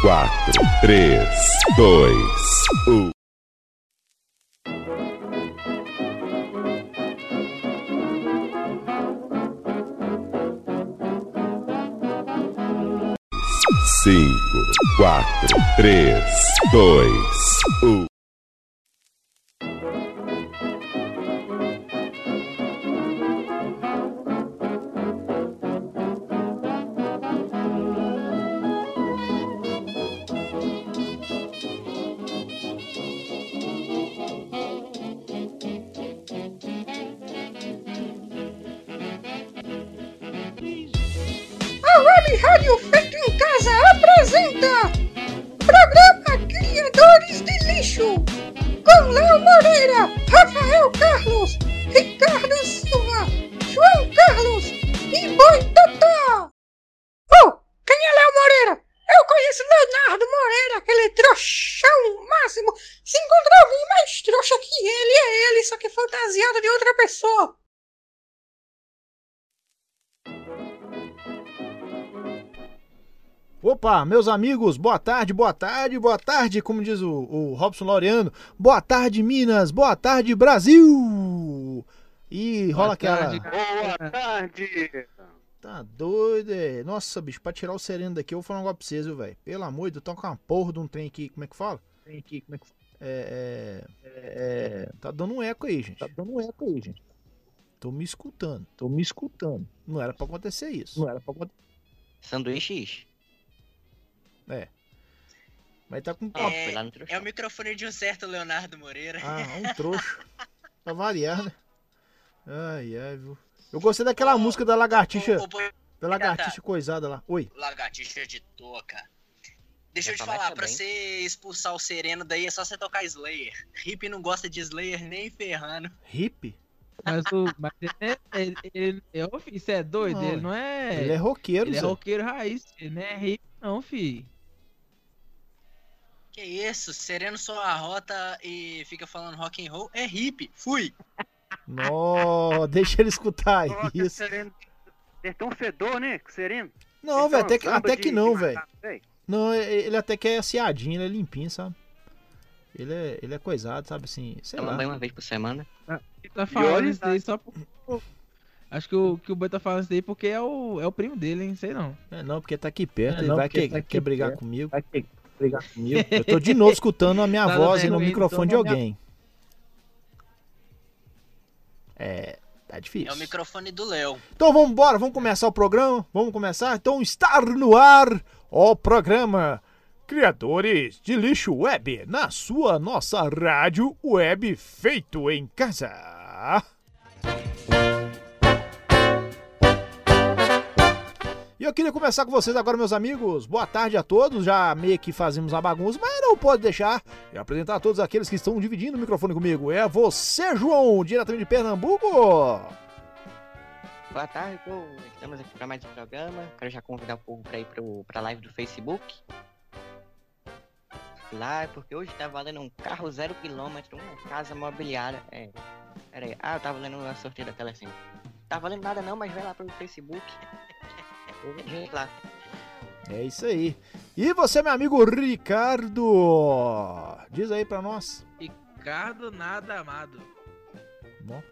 quatro, três, dois, um. Cinco, quatro, três, dois, um. Rádio Feito em Casa apresenta Programa Criadores de Lixo com Léo Moreira, Rafael Carlos, Ricardo Silva, João Carlos e Boi Totó. Oh, quem é Léo Moreira? Eu conheço Leonardo Moreira, aquele trouxão máximo. Se encontrar alguém mais trouxa que ele, é ele, só que fantasiado de outra pessoa. Opa, meus amigos, boa tarde, boa tarde, boa tarde, como diz o, o Robson Laureano. Boa tarde, Minas, boa tarde, Brasil! E rola aquela. Boa tarde! Tá doido, é? Nossa, bicho, pra tirar o sereno daqui, eu vou falar um negócio pra vocês, viu, velho? Pelo amor de Deus, com uma porra de um trem aqui, como é que fala? Trem aqui, como é que fala? É, é, é, Tá dando um eco aí, gente. Tá dando um eco aí, gente. Tô me escutando. Tô me escutando. Não era pra acontecer isso. Não era pra acontecer. Sanduíches. É. Mas tá com. É, é o microfone de um certo Leonardo Moreira. Ah, um trouxa. pra variar, né? Ai, ai, viu? Eu gostei daquela Ô, música da lagartixa. O, o, Da lagartixa coisada lá. Oi. lagartixa de touca. Deixa eu te falar, pra você expulsar o Sereno daí é só você tocar Slayer. Hip não gosta de Slayer nem ferrando. Hip? Mas o. Mas ele, é- ele, ele, eu, filho, você é doido? Não, ele não é. Ele é roqueiro, ele é Zé. roqueiro raiz, ele não é hip, não, filho. Que isso, Sereno só arrota e fica falando rock and roll. É hip, fui. Nó, deixa ele escutar Nossa, isso. sereno. Tem tão fedor, né? Sereno. Não, velho, até que, até de- que não, velho. Não, ele até que é aciadinho, ele é limpinho, sabe? Ele é, ele é coisado, sabe assim, sei Toma lá. banho uma vez por semana. Ele tá falando isso daí só por. Acho que o, que o Boi tá falando isso daí porque é o, é o primo dele, hein? Sei não. É, não, porque tá aqui perto, É, ele não, vai que, tá aqui quer brigar perto. comigo. Ter que brigar comigo. Eu tô de novo escutando a minha Tá voz no ruim, microfone de então, minha- alguém. É, tá É difícil. o microfone do Léo. Então vamos embora, vamos começar o programa? Vamos começar? Então está no ar o programa Criadores de Lixo Web, na sua nossa rádio web feito em casa. E eu queria começar com vocês agora, meus amigos. Boa tarde a todos. Já meio que fazemos a bagunça, mas não pode deixar de apresentar a todos aqueles que estão dividindo o microfone comigo. É você, João, diretamente de Pernambuco. Boa tarde, pô. Estamos aqui para mais um programa. Quero já convidar o povo para ir pro, pra live do Facebook. Lá, porque hoje tá valendo um carro zero quilômetro, uma casa mobiliária. É. Pera aí. Ah, eu tava lendo a sorteio da Telecine. Tá valendo nada não, mas vai lá pro Facebook. Lá. É isso aí. E você, meu amigo Ricardo? Diz aí pra nós. Ricardo Nada Amado. Bom,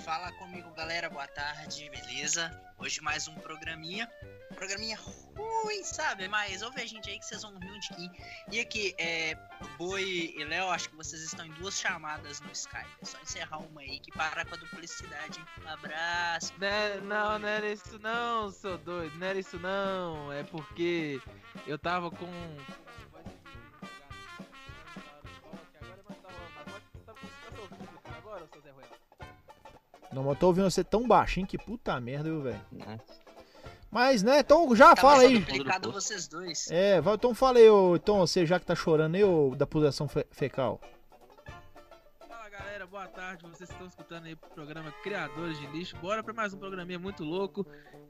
Fala comigo, galera. Boa tarde, beleza? Hoje mais um programinha. Programinha ruim, sabe? Mas ouve a gente aí que vocês vão rir um tiquinho. E aqui, é. Boi e Léo, acho que vocês estão em duas chamadas no Skype. É só encerrar uma aí que para com a duplicidade? Um abraço. Né, Não, não era isso não, seu doido. Não era isso não. É porque eu tava com. Não, mas eu tô ouvindo você tão baixinho que puta merda, viu, velho? Nossa. Mas, né, então já Tava fala aí. vocês dois. É, então fala aí, ô, então você já que tá chorando aí, ô, da posição fe- fecal. Boa tarde. Vocês estão escutando aí o programa Criadores de Lixo. Bora pra mais um programinha muito louco.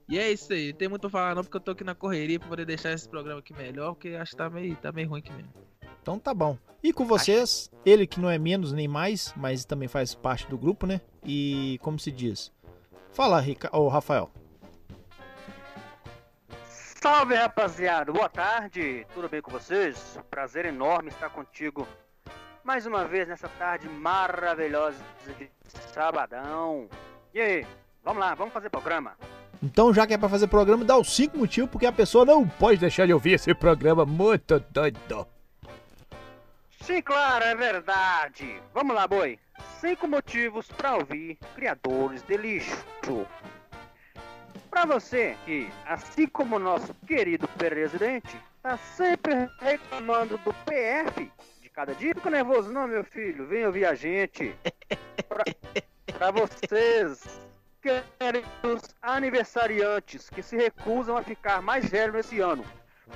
E é isso aí, não tem muito a falar não, porque eu tô aqui na correria pra poder deixar esse programa aqui melhor, porque acho que tá meio, tá meio ruim aqui mesmo. Então tá bom. E com vocês, ele que não é menos nem mais, mas também faz parte do grupo, né? E como se diz? Fala, Rica... ô, Rafael. Salve rapaziada, boa tarde, tudo bem com vocês? Prazer enorme estar contigo mais uma vez nessa tarde maravilhosa de sabadão. E aí, vamos lá, vamos fazer programa. Então, já que é pra fazer programa, dá os cinco motivos porque a pessoa não pode deixar de ouvir esse programa muito doido. Sim, claro, é verdade. Vamos lá, boi. Cinco motivos para ouvir criadores de lixo. Para você que, assim como o nosso querido presidente, tá sempre reclamando do PF cada dia, fica nervoso não, meu filho. Vem ouvir a gente. Pra, pra vocês, queridos aniversariantes que se recusam a ficar mais velho nesse ano,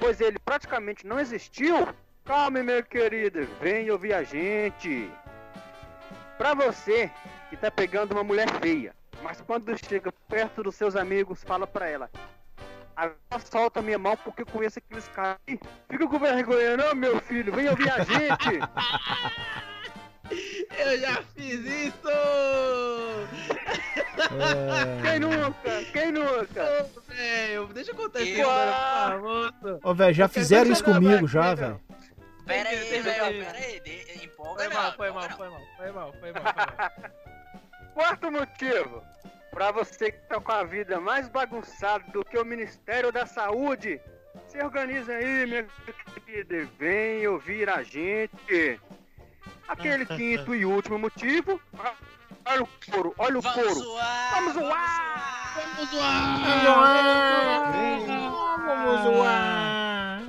pois ele praticamente não existiu. Calme, meu querido, vem ouvir a gente. Pra você que tá pegando uma mulher feia, mas quando chega perto dos seus amigos, fala pra ela: Agora solta minha mão porque eu conheço aqueles caras. aí. Fica com vergonha, não, meu filho, vem ouvir a gente. Eu já fiz isso! Quem nunca? Quem nunca? Ô, velho, deixa eu contar história, por. Ô, velho, já fizeram isso comigo já, velho. Pera aí, velho, pera aí. Empolga Foi mal, foi mal, foi mal, foi mal, foi mal. Quarto motivo. Pra você que tá com a vida mais bagunçada do que o Ministério da Saúde, se organiza aí, minha querida, e vem ouvir a gente. Aquele quinto e último motivo. ah, Olha o couro, olha o Vamos couro. zoar! Vamos Vamos zoar! Vamos zoar! Vamos zoar.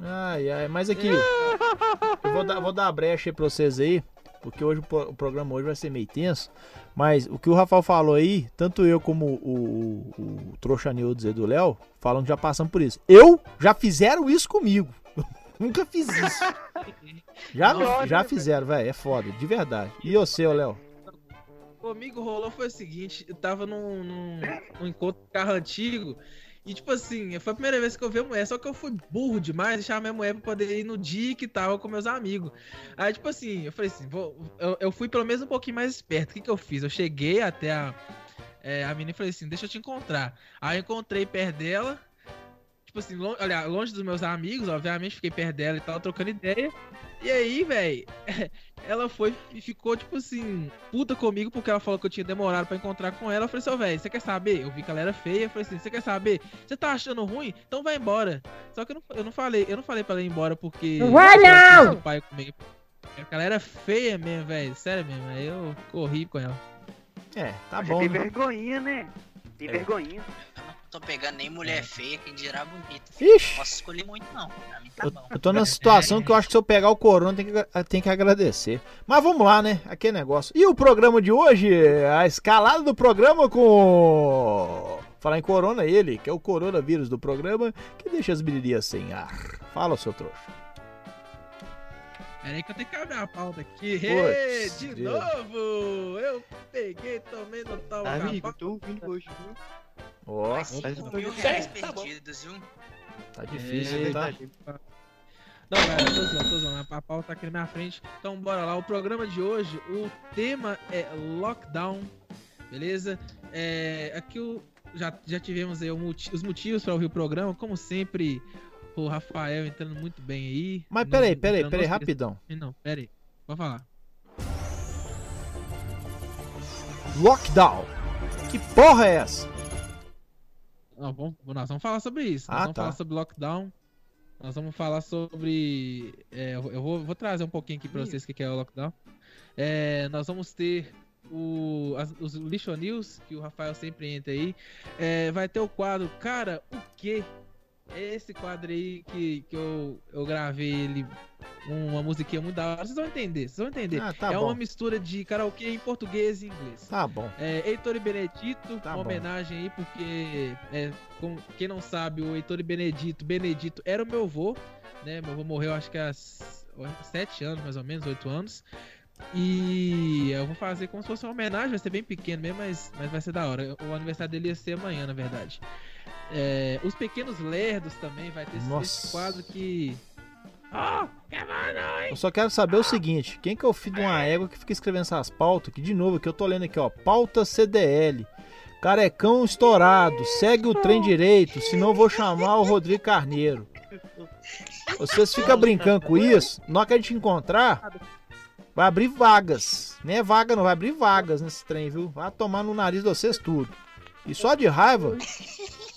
Ai, ai, mas aqui, eu vou dar, vou dar a brecha aí pra vocês aí, porque hoje o pro- o programa hoje vai ser meio tenso. Mas o que o Rafael falou aí, tanto eu como o, o, o Trouxa Neudes e do Léo, falam que já passamos por isso. Eu já fizeram isso comigo. Nunca fiz isso. Já, Não, já né, fizeram, velho. É foda, de verdade. E você, Léo? Comigo rolou foi o seguinte, eu tava num, num, num encontro de carro antigo e tipo assim, foi a primeira vez que eu vi a mulher, só que eu fui burro demais, deixar minha mulher pra poder ir no dia que tava com meus amigos. Aí tipo assim, eu falei assim, vou, eu, eu fui pelo menos um pouquinho mais esperto. O que que eu fiz? Eu cheguei até a, é, a menina e falei assim, deixa eu te encontrar. Aí eu encontrei perto dela, tipo assim, lon olha, longe dos meus amigos, obviamente, fiquei perto dela e tal, trocando ideia. E aí, velho, ela foi e ficou, tipo assim, puta comigo, porque ela falou que eu tinha demorado pra encontrar com ela. Eu falei assim, ô, velho, você quer saber? Eu vi que ela era feia. Eu falei assim, você quer saber? Você tá achando ruim? Então vai embora. Só que eu não, eu não falei, eu não falei pra ela ir embora porque. Vai não! filho do pai comigo. Porque Ela era feia mesmo, velho. Sério mesmo. Aí eu corri com ela. É, tá Mas bom. Tem né? vergonhinha, né? Tem É. vergonhinha. Eu não tô pegando nem mulher feia, quem dirá bonita. Ixi. Posso escolher muito, não. Pra mim tá Eu, bom. eu tô numa situação que eu acho que se eu pegar o corona tem que, tem que agradecer. Mas vamos lá, né? Aquele negócio. E o programa de hoje? A escalada do programa com. Falar em corona, ele, que é o coronavírus do programa, que deixa as bilherias sem ar. Fala, seu trouxa. Pera aí que eu tenho que abrir a pauta aqui. De Deus. novo! Eu peguei, tomei no tal Amigo, tô ouvindo hoje, viu? Ó, Mas não mil reais tá perdidos, viu? tá difícil, É, tá? Não, galera, tô zoando, tô zoando. A pauta tá aqui na minha frente. Então, bora lá. O programa de hoje, o tema é lockdown, beleza? É, aqui o, já, já tivemos aí o os motivos para ouvir o programa. Como sempre, o Rafael entrando muito bem aí. Mas Não- peraí, peraí, peraí, rapidão. Não, peraí. Pode falar. Lockdown. Que porra é essa? Não, vamos, nós vamos falar sobre isso. Nós Ah, vamos tá. falar sobre lockdown. Nós vamos falar sobre. é, eu vou, vou trazer um pouquinho aqui pra vocês o que que é o lockdown. É, nós vamos ter o, as- os Lixo News, que o Rafael sempre entra aí. É, vai ter o quadro Cara, o que? Esse quadro aí que, que eu, eu gravei ele, uma musiquinha muito da hora. Vocês vão entender, vocês vão entender. Ah, tá é bom. uma mistura de karaokê em português e inglês. Tá bom. É, Heitor e Benedito, Tá uma bom. homenagem aí, porque, é, com- quem não sabe, o Heitor e Benedito, Benedito era o meu avô, né? Meu avô morreu acho que há sete anos, mais ou menos, oito anos. E eu vou fazer como se fosse uma homenagem, vai ser bem pequeno mesmo, mas, mas vai ser da hora. O aniversário dele ia ser amanhã, na verdade. É, os Pequenos Lerdos também vai ter esse, quadro que. Oh, Eu só quero saber o seguinte: quem que é o filho de uma égua que fica escrevendo essas pautas? Que de novo, que eu tô lendo aqui, ó. Pauta CDL. Carecão estourado, segue o trem direito, senão eu vou chamar o Rodrigo Carneiro. Vocês ficam brincando com isso? Na hora que a gente encontrar, vai abrir vagas. Nem é vaga, não, vai abrir vagas nesse trem, viu? Vai tomar no nariz de vocês tudo. E só de raiva,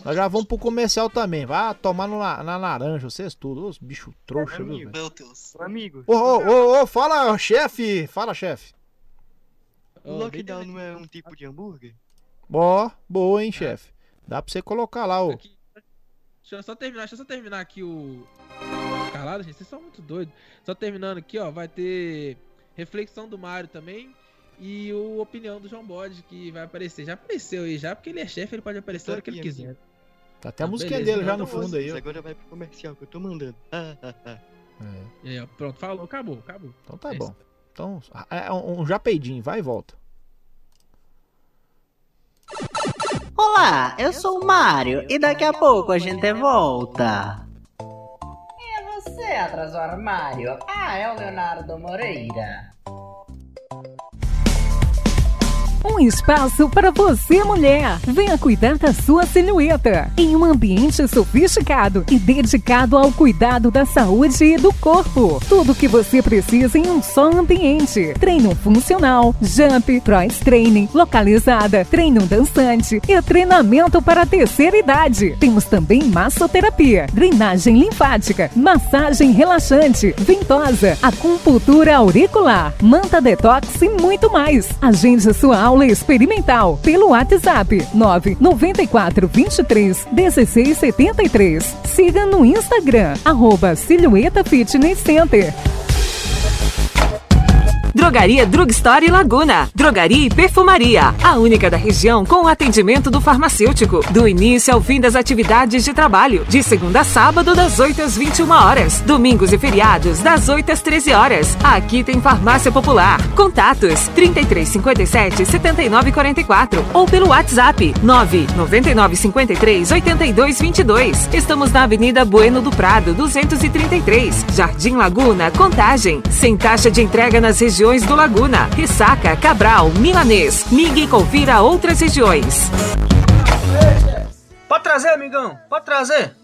nós já vamos pro comercial também. Vai tomar no, na, laranja, vocês tudo. Os bicho trouxa? Meu Deus. Amigo, Ô, ô, ô, ô, fala, chefe! Fala, chefe. o lockdown não é um tipo de hambúrguer? Ó, boa, hein, chefe. Dá pra você colocar lá, ô. Aqui, deixa eu só terminar, deixa eu só terminar aqui o. Calado, gente, vocês são muito doidos. Só terminando aqui, ó, vai ter reflexão do Mário também. E o opinião do João Bode, que vai aparecer. Já apareceu aí, já, porque ele é chefe, ele pode aparecer a hora que ele aqui, quiser. Tá até a Ah, musiquinha beleza, dele já então no fundo aí, ó. Agora vai pro comercial que eu tô mandando. Ah. É, E aí, ó, pronto, falou, acabou, acabou. então tá É bom. Então, é um, um japeidinho, vai e volta. Olá, eu sou o Mário e daqui a pouco a gente volta. É você atrás do armário? Ah, é o Leonardo Moreira. Um espaço para você, mulher. Venha cuidar da sua silhueta em um ambiente sofisticado e dedicado ao cuidado da saúde e do corpo. Tudo o que você precisa em um só ambiente: treino funcional, jump, cross training, localizada, treino dançante e treinamento para a terceira idade. Temos também massoterapia, drenagem linfática, massagem relaxante, ventosa, acupuntura auricular, manta detox e muito mais. Agende sua aula experimental pelo WhatsApp 994 23 16 73. Siga no Instagram, arroba Silhueta Fitness Center. Drogaria Drugstore Laguna. Drogaria e perfumaria. A única da região com o atendimento do farmacêutico. Do início ao fim das atividades de trabalho. De segunda a sábado, das 8 às 21 horas. Domingos e feriados, das 8 às 13 horas. Aqui tem farmácia popular. Contatos 3357 7944 ou pelo WhatsApp 999 53 82 22. Estamos na Avenida Bueno do Prado, 233. Jardim Laguna, Contagem. Sem taxa de entrega nas regiões do Laguna, Ressaca, Cabral, Milanês. Ligue e confira outras regiões. Pode trazer, amigão? Pode trazer?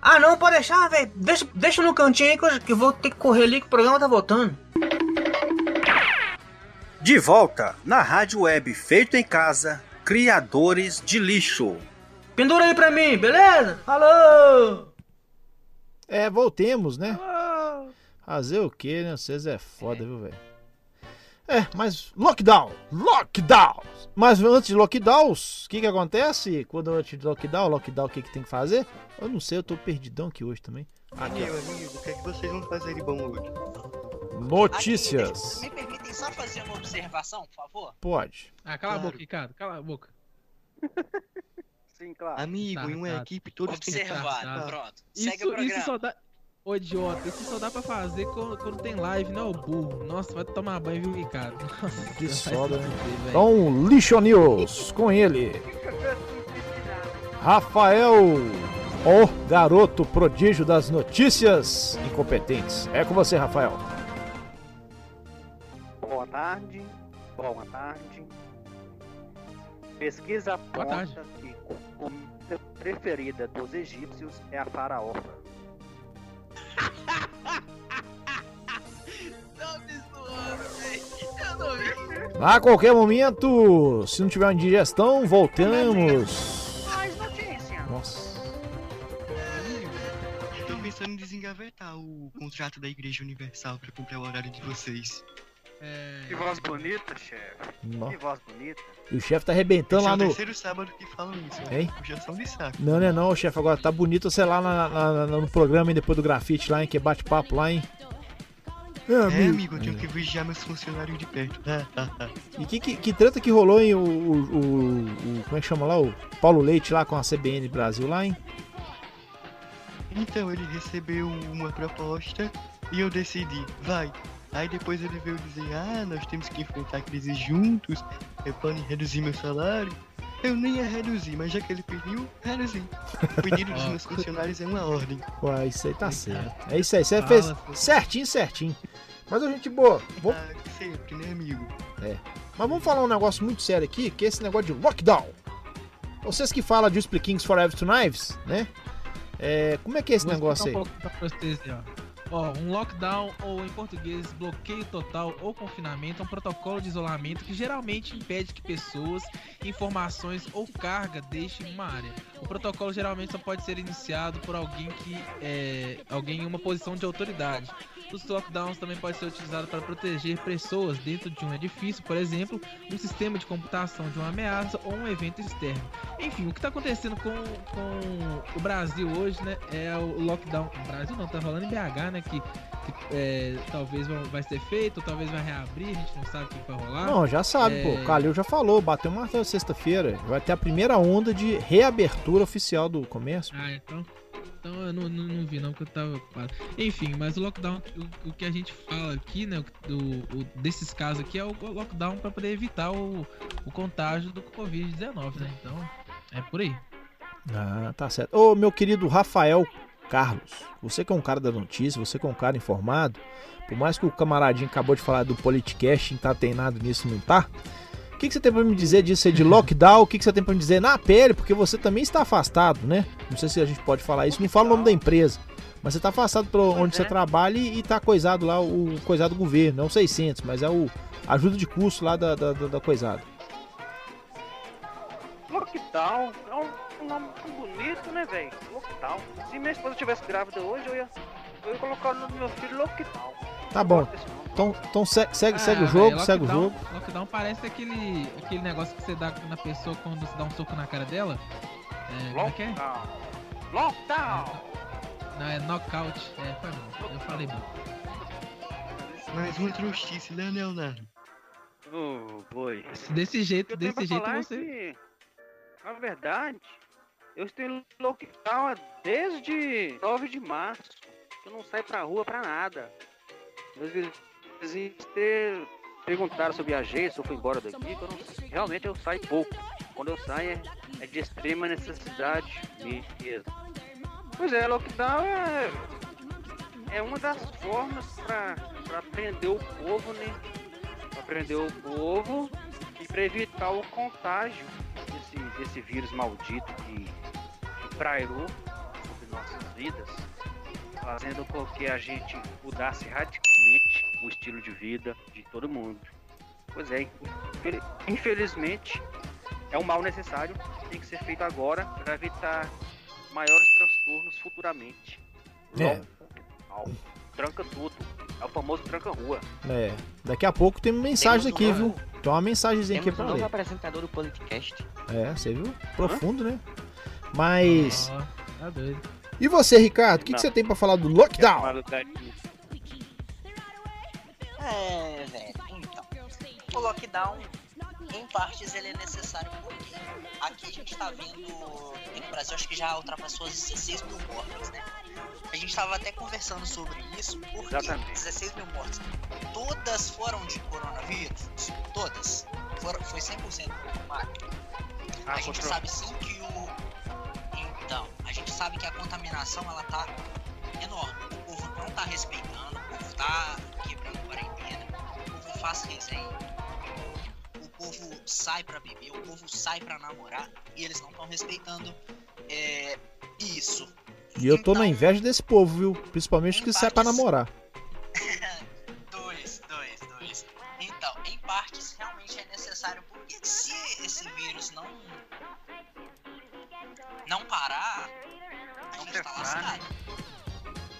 Ah, não, pode deixar, velho. Deixa, deixa no cantinho aí que eu, que eu vou ter que correr ali que o programa tá voltando. De volta na rádio web feito em casa, criadores de lixo. Pendura aí pra mim, beleza? Falou! É, voltemos, né? Fazer o que, né? Vocês é foda, viu, velho? É, mas lockdown! Lockdown! Mas antes de lockdowns, o que que acontece? Quando antes de lockdown, lockdown, o que que tem que fazer? Eu não sei, eu tô perdidão aqui hoje também. Aqui, Meu amigo, o que é que vocês vão fazer de bom hoje? Notícias. Me permitem só fazer uma observação, por favor? Pode. Ah, cala a Claro. boca, Ricardo, cala a boca. Sim, claro. Amigo, Tá, em uma tá. equipe todos Observado, tá. pronto. Segue o Isso, programa. isso só dá. Ô idiota, isso só dá pra fazer quando, quando tem live, não, burro. Nossa, vai tomar banho, viu, Ricardo? Nossa, Que soda, se né? Então, Lixo News, com ele. Rafael, o garoto prodígio das notícias incompetentes. É com você, Rafael. Boa tarde. Boa tarde. Pesquisa aponta que a comida preferida dos egípcios é a faraó. Tá me zoando, velho. Eu não vi. A qualquer momento, se não tiver uma indigestão, voltamos. Mais notícia. Nossa. Tô pensando em desengavetar o contrato da Igreja Universal pra cumprir o horário de vocês. É, Que voz bonita, chefe. Que voz bonita. E o chefe tá arrebentando Esse é lá o no. terceiro sábado que falam isso, né? Hein? Puxação de saco. Não, não é não, chefe. Agora tá bonito, sei lá, na- na- na- no programa, hein, depois do grafite lá, hein, que é bate-papo lá, hein. É, É, amigo, eu tenho que vigiar meus funcionários de perto. E que, que, que treta que rolou, hein, o, o, o- o- Como é que chama lá? O Paulo Leite lá com a CBN Brasil lá, hein? Então ele recebeu uma proposta e eu decidi, vai. Aí depois ele veio dizer, ah, nós temos que enfrentar a crise juntos, é podem reduzir meu salário. Eu nem ia reduzir, mas já que ele pediu, reduzi. O pedido dos meus funcionários é uma ordem. Ué, isso aí tá certo. É isso aí, você fez certinho, certinho. Mas, ô, gente boa, vou... Ah, sempre, né, amigo? É. Mas vamos falar um negócio muito sério aqui, que é esse negócio de lockdown. Vocês que falam de Split Kings Forever to Knives, né? É, como é que é esse Vou negócio aí? explicar Um pouco pra vocês, aí, ó. Um lockdown ou em português bloqueio total ou confinamento é um protocolo de isolamento que geralmente impede que pessoas, informações ou carga deixem uma área. O protocolo geralmente só pode ser iniciado por alguém que é alguém em uma posição de autoridade. Os lockdowns também podem ser utilizados para proteger pessoas dentro de um edifício, por exemplo, um sistema de computação de uma ameaça ou um evento externo. Enfim, o que está acontecendo com, com o Brasil hoje, né, é o lockdown. O Brasil não, tá falando em BH, né, que, que, é, talvez vai, ser feito, talvez vai reabrir, a gente não sabe o que vai rolar. Não, já sabe, É, pô. O Calil já falou, bateu uma sexta-feira. Vai ter a primeira onda de reabertura oficial do comércio. Ah, então. Então eu não, não, não vi não, porque eu tava ocupado. Enfim, mas o lockdown, o, o que a gente fala aqui, né, do, o- desses casos aqui é o lockdown para poder evitar o, o contágio do Covid-19, né? Então, é por aí. Ah, tá certo. Ô, meu querido Rafael Carlos, você que é um cara da notícia, você que é um cara informado, por mais que o camaradinho acabou de falar do Politicast, tá treinado nisso, não tá? O que, que você tem pra me dizer disso aí de lockdown? O que, que você tem pra me dizer na pele? Porque você também está afastado, né? Não sei se a gente pode falar isso, não fala o nome da empresa. Mas você tá afastado por onde você trabalha e, e tá coisado lá, o coisado do governo. Não 600, mas é o ajuda de custo lá da, da, da, da coisada. Lockdown é um, um nome tão bonito, né, velho? Lockdown. Se minha esposa tivesse grávida hoje, eu ia, eu ia colocar o nome do meu filho Lockdown. Tá bom. Então, então segue, segue, segue o Ah, jogo, segue o lockdown- jogo. Lockdown parece aquele, aquele negócio que você dá na pessoa quando você dá um soco na cara dela. É, como é que é? Lockdown! Não, é knockout. É, foi mal. Eu falei bom. Mais uma trouxice, né, Leonardo? Oh, boi. Desse jeito, desse jeito você. que, na verdade, eu estou em lockdown desde 9 de março. Eu não saio pra rua pra nada. Meus vizinhos perguntaram se eu viajei, se eu fui embora daqui. eu não- realmente eu saio pouco. Quando eu saio é, de extrema necessidade mesmo. Pois é, lockdown é, é uma das formas pra prender o povo, né? Pra prender o povo e para evitar o contágio desse, desse vírus maldito que, que prairou sobre nossas vidas, fazendo com que a gente mudasse radicalmente o estilo de vida de todo mundo. Pois é, infel- infelizmente é um mal necessário, tem que ser feito agora para evitar maiores transtornos futuramente. É. Tranca tudo. É o famoso tranca-rua. É, daqui a pouco tem mensagem aqui, viu? Tem uma mensagenzinha aqui Temos pra um ler. apresentador do Politicast. É, você viu? Profundo, né? Mas. Tá doido. E você, Ricardo? O que, que você tem pra falar do lockdown? É, velho. Então, o lockdown, em partes, ele é necessário porque aqui a gente tá vendo. Aqui no Brasil, acho que já ultrapassou as 16 mil mortes, né? A gente tava até conversando sobre isso, porque Exatamente. 16 mil mortes. Todas foram de coronavírus? Todas. Foram, foi 100% confirmado. Ah, a gente sabe sim que o. Então, a gente sabe que a contaminação ela tá enorme. O povo não tá respeitando, o povo tá quebrando quarentena, o povo faz resenha, o povo sai pra beber, o povo sai pra namorar e eles não estão respeitando é, isso. E eu tô na inveja desse povo, viu? Principalmente que sai pra namorar.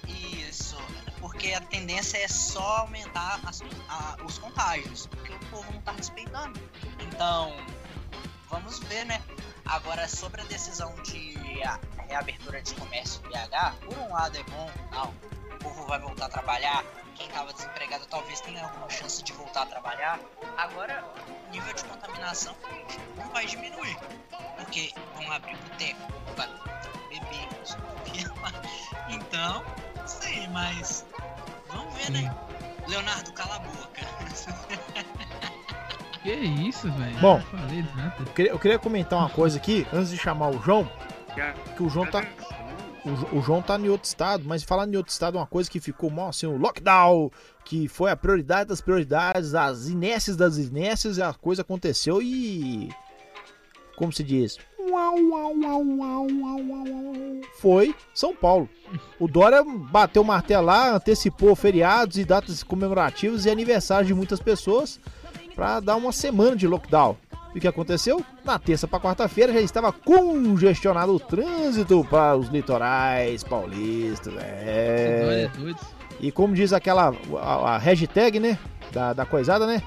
Isso, porque a tendência é só aumentar as- a- os contágios, porque o povo não tá respeitando. Então, vamos ver, né? Agora, sobre a decisão de a- reabertura de comércio em BH, por um lado é bom, tal, o povo vai voltar a trabalhar, quem tava desempregado talvez tenha alguma chance de voltar a trabalhar. Agora, o nível de contaminação não vai diminuir, porque vão abrir boteco, isso, então, não sei, mas vamos ver, né? Leonardo, cala a boca. Que isso, velho? Bom. Eu queria, eu queria comentar uma coisa aqui, antes de chamar o João. Que o João tá. o, Jo- o João tá em outro estado, mas falando em outro estado, uma coisa que ficou mal, assim, o lockdown, que foi a prioridade das prioridades, as inécias das inécias, e a coisa aconteceu e. Como se diz? Foi São Paulo. O Dória bateu o martelo lá, antecipou feriados e datas comemorativas e aniversários de muitas pessoas para dar uma semana de lockdown. E o que aconteceu? Na terça para quarta-feira já estava congestionado o trânsito para os litorais paulistas. É. Doido, doido. E como diz aquela a, a hashtag, né? Da, da coisada, né?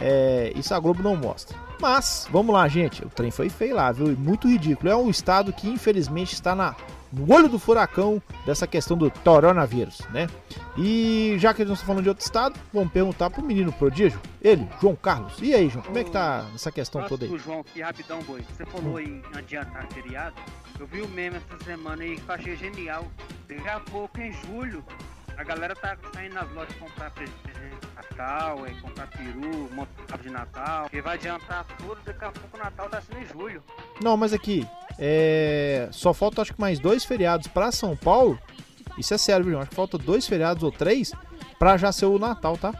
É, isso a Globo não mostra. Mas, vamos lá, gente. O trem foi feio lá, viu? E Muito ridículo. É um estado que, infelizmente, está na, no olho do furacão dessa questão do coronavírus, né? E já que nós estamos falando de outro estado, vamos perguntar pro menino prodígio, ele, João Carlos. E aí, João, como é que tá essa questão toda aí? João, aqui rapidão, boi. Você falou em adiantar feriado. Eu vi o meme essa semana aí que eu achei genial. Daqui a pouco, em julho, a galera tá saindo nas lojas comprar presente de Natal, é, comprar peru, montar de Natal. Que vai adiantar tudo, daqui a pouco o Natal tá sendo em julho. Não, mas aqui, é... só falta acho que mais dois feriados pra São Paulo. Isso é sério, viu? Acho que falta dois feriados ou três pra já ser o Natal, tá?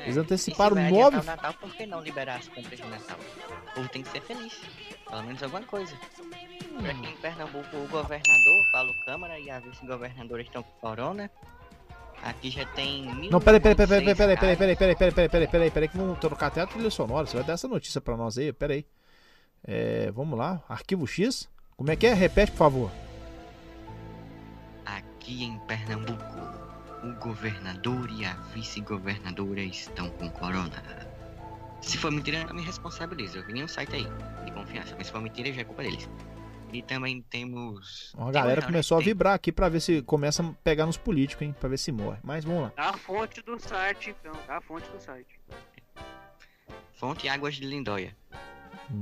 Eles anteciparam E se nove. o Natal, por que não liberar as compras de Natal? O povo tem que ser feliz. Pelo menos alguma coisa. Aqui em Pernambuco, o governador, Paulo Câmara e a vice-governadora estão com corona. Aqui já tem mil. Não, peraí, peraí, peraí, peraí, peraí, peraí, peraí, peraí, peraí, peraí, peraí, peraí, peraí, que vamos trocar até a trilha sonora. Você vai dar essa notícia pra nós aí, peraí. É, vamos lá, arquivo X. Como é que é? Repete, por favor. Aqui em Pernambuco, o governador e a vice-governadora estão com corona. Se for mentira, não me responsabilizo. Eu vi um site aí de confiança, mas se for mentira, já é culpa deles. E também temos. Uma galera começou a restaurante- vibrar aqui pra ver se começa a pegar nos políticos, hein? Pra ver se morre. Mas vamos lá. A fonte do site, então. A fonte do site. Fonte Águas de Lindóia.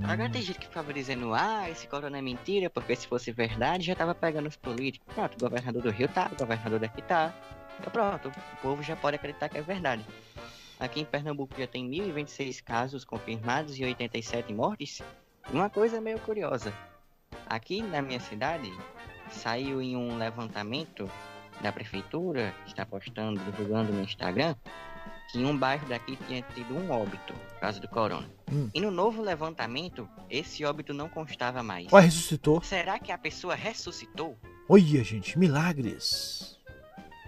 Agora tem gente que ficava dizendo, ah, esse corona é mentira, porque se fosse verdade já tava pegando os políticos. Pronto, o governador do Rio tá, o governador daqui tá. Então pronto, o povo já pode acreditar que é verdade. Aqui em Pernambuco já tem 1.026 casos confirmados e 87 mortes. Uma coisa meio curiosa. Aqui na minha cidade, saiu em um levantamento da prefeitura, que está postando, divulgando no Instagram, que em um bairro daqui tinha tido um óbito por causa do corona. Hum. E no novo levantamento, esse óbito não constava mais. Ó, ressuscitou. Será que a pessoa ressuscitou? Olha, gente, milagres.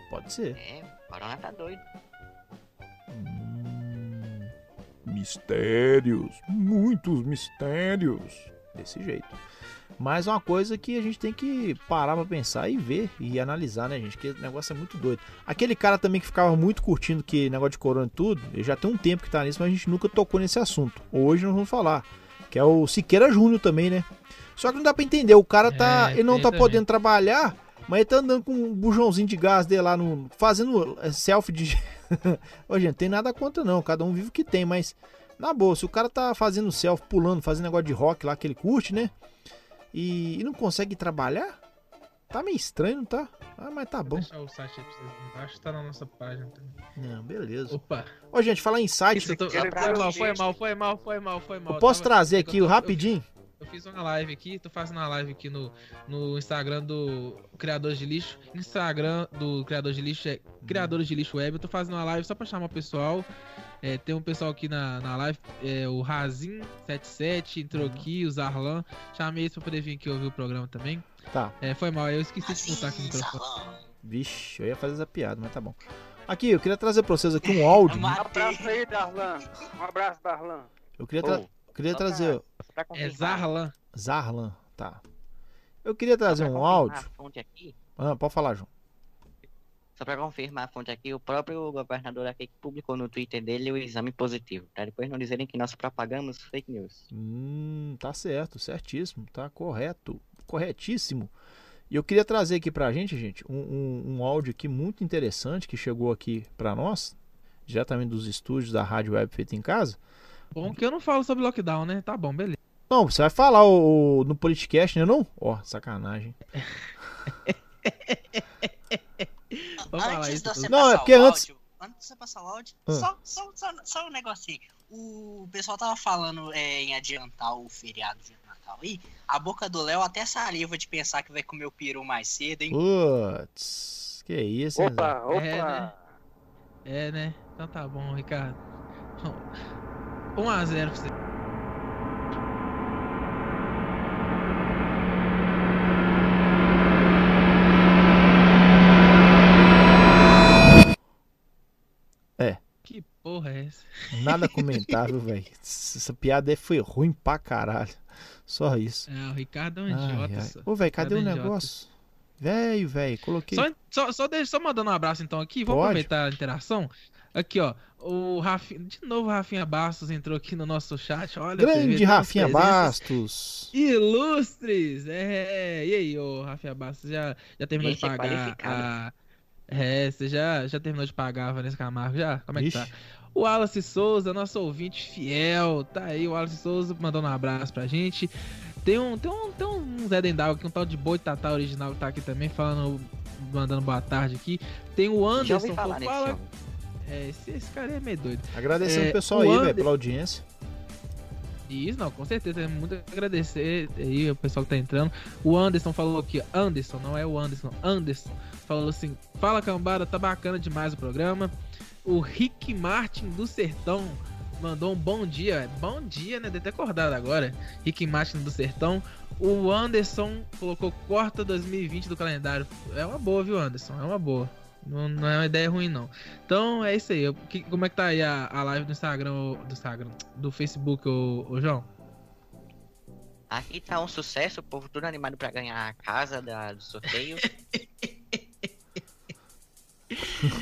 Pode ser. É, o corona tá doido. Mistérios, muitos mistérios. Desse jeito. Mas é uma coisa que a gente tem que parar pra pensar e ver e analisar, né, gente? Que o negócio é muito doido. Aquele cara também que ficava muito curtindo que negócio de corona e tudo, ele já tem um tempo que tá nisso, mas a gente nunca tocou nesse assunto. Hoje nós vamos falar. Que é o Siqueira Júnior também, né? Só que não dá pra entender. O cara tá. É, ele não tá também. podendo trabalhar, mas ele tá andando com um bujãozinho de gás dele lá no. fazendo é, selfie de. Ô, gente, tem nada contra não. Cada um vive o que tem, mas. Na boa, se o cara tá fazendo selfie, pulando, fazendo negócio de rock lá que ele curte, né? E, e não consegue trabalhar? Tá meio estranho, não tá? Ah, mas tá bom. Vou deixar o site aí pra vocês embaixo, tá na nossa página também. Não, beleza. Opa. Ô, gente, falar em site. Isso, eu tô- foi mal, foi mal, foi mal, foi mal, foi mal. Eu posso Tava- trazer aqui eu o rapidinho? Eu fiz uma live aqui, tô fazendo uma live aqui no, no Instagram do Criadores de Lixo. Instagram do Criadores de Lixo é Criadores de Lixo Web. Eu tô fazendo uma live só pra chamar o pessoal. É, tem um pessoal aqui na, na live, é, o Razin77 entrou aqui, o Zarlan. Chamei eles pra poder vir aqui ouvir o programa também. Tá. É, foi mal, eu esqueci de botar aqui o microfone. Vixe, eu ia fazer essa piada, mas tá bom. Aqui, eu queria trazer pra vocês aqui um áudio. Um abraço aí, Darlan. Um abraço, Darlan. Eu queria, tra- Ô, eu queria só pra- trazer. pra É. Zarlan. Zarlan, tá. Eu queria trazer um áudio. A aqui, Ah, pode falar, João. só pra confirmar a fonte aqui, o próprio governador aqui que publicou no Twitter dele o exame positivo. Pra depois não dizerem que nós propagamos fake news. Hum, tá certo, certíssimo, tá correto, corretíssimo. E eu queria trazer aqui pra gente, gente, um, um, um áudio aqui muito interessante que chegou aqui pra nós, diretamente dos estúdios da Rádio Web Feita em Casa. Bom que eu não falo sobre lockdown, né? Tá bom, beleza. Não, você vai falar o, o- no podcast, né não? Ó, sacanagem. Vamos falar Antes isso de você. Não, é passar porque o antes- áudio, antes de você passar o áudio, Ah. só, só, só, só um negocinho. O pessoal tava falando é, em adiantar o feriado de Natal. Ih, a boca do Léo até saliva de pensar que vai comer o peru mais cedo, hein? Putz, que isso, hein? Opa, opa. É, né? É, né? Então tá bom, Ricardo. 1x0 pra você. É. Que porra é essa? Nada comentável, velho. Essa piada aí foi ruim pra caralho. Só isso. É, o Ricardo é um Ai, idiota. ai. Ô, velho, cadê o é idiota. negócio? Velho, velho, coloquei. Só, só, só, deixa, só mandando um abraço então aqui, vamos aproveitar a interação. Aqui, ó. O Rafinha, de novo o Rafinha Bastos entrou aqui no nosso chat. Olha, Grande Rafinha Bastos. Ilustres! É, e aí, ô Rafinha Bastos, já, já terminou Esse de é pagar a. É, você já, já terminou de pagar a Vanessa Camargo já? Como é que tá? Ixi. O Wallace Souza, nosso ouvinte fiel, tá aí. O Wallace Souza mandando um abraço pra gente. Tem um, tem um, tem um Zé Dendago aqui, um tal de Boi Tatá original que tá aqui também, falando, mandando boa tarde aqui. Tem o Já Anderson, falar pô, nesse fala. É, esse, esse cara é meio doido. Agradecendo É, o pessoal o aí, Ander- velho, pela audiência. Isso, não, com certeza. Tem muito agradecer aí o pessoal que tá entrando. O Anderson falou aqui, Anderson, não é o Anderson, Anderson. Falou assim: Fala cambada, tá bacana demais o programa. O Rick Martin do Sertão mandou um bom dia. Bom dia, né? Deve ter acordado agora. Rick Martin do Sertão. O Anderson colocou corta 2020 do calendário. É uma boa, viu, Anderson? É uma boa. Não, não é uma ideia ruim, não. Então é isso aí. Eu- que- como é que tá aí a, a live do Instagram, do Instagram, do Facebook, ô, ô João? Aqui tá um sucesso, o povo tudo animado pra ganhar a casa da, do sorteio.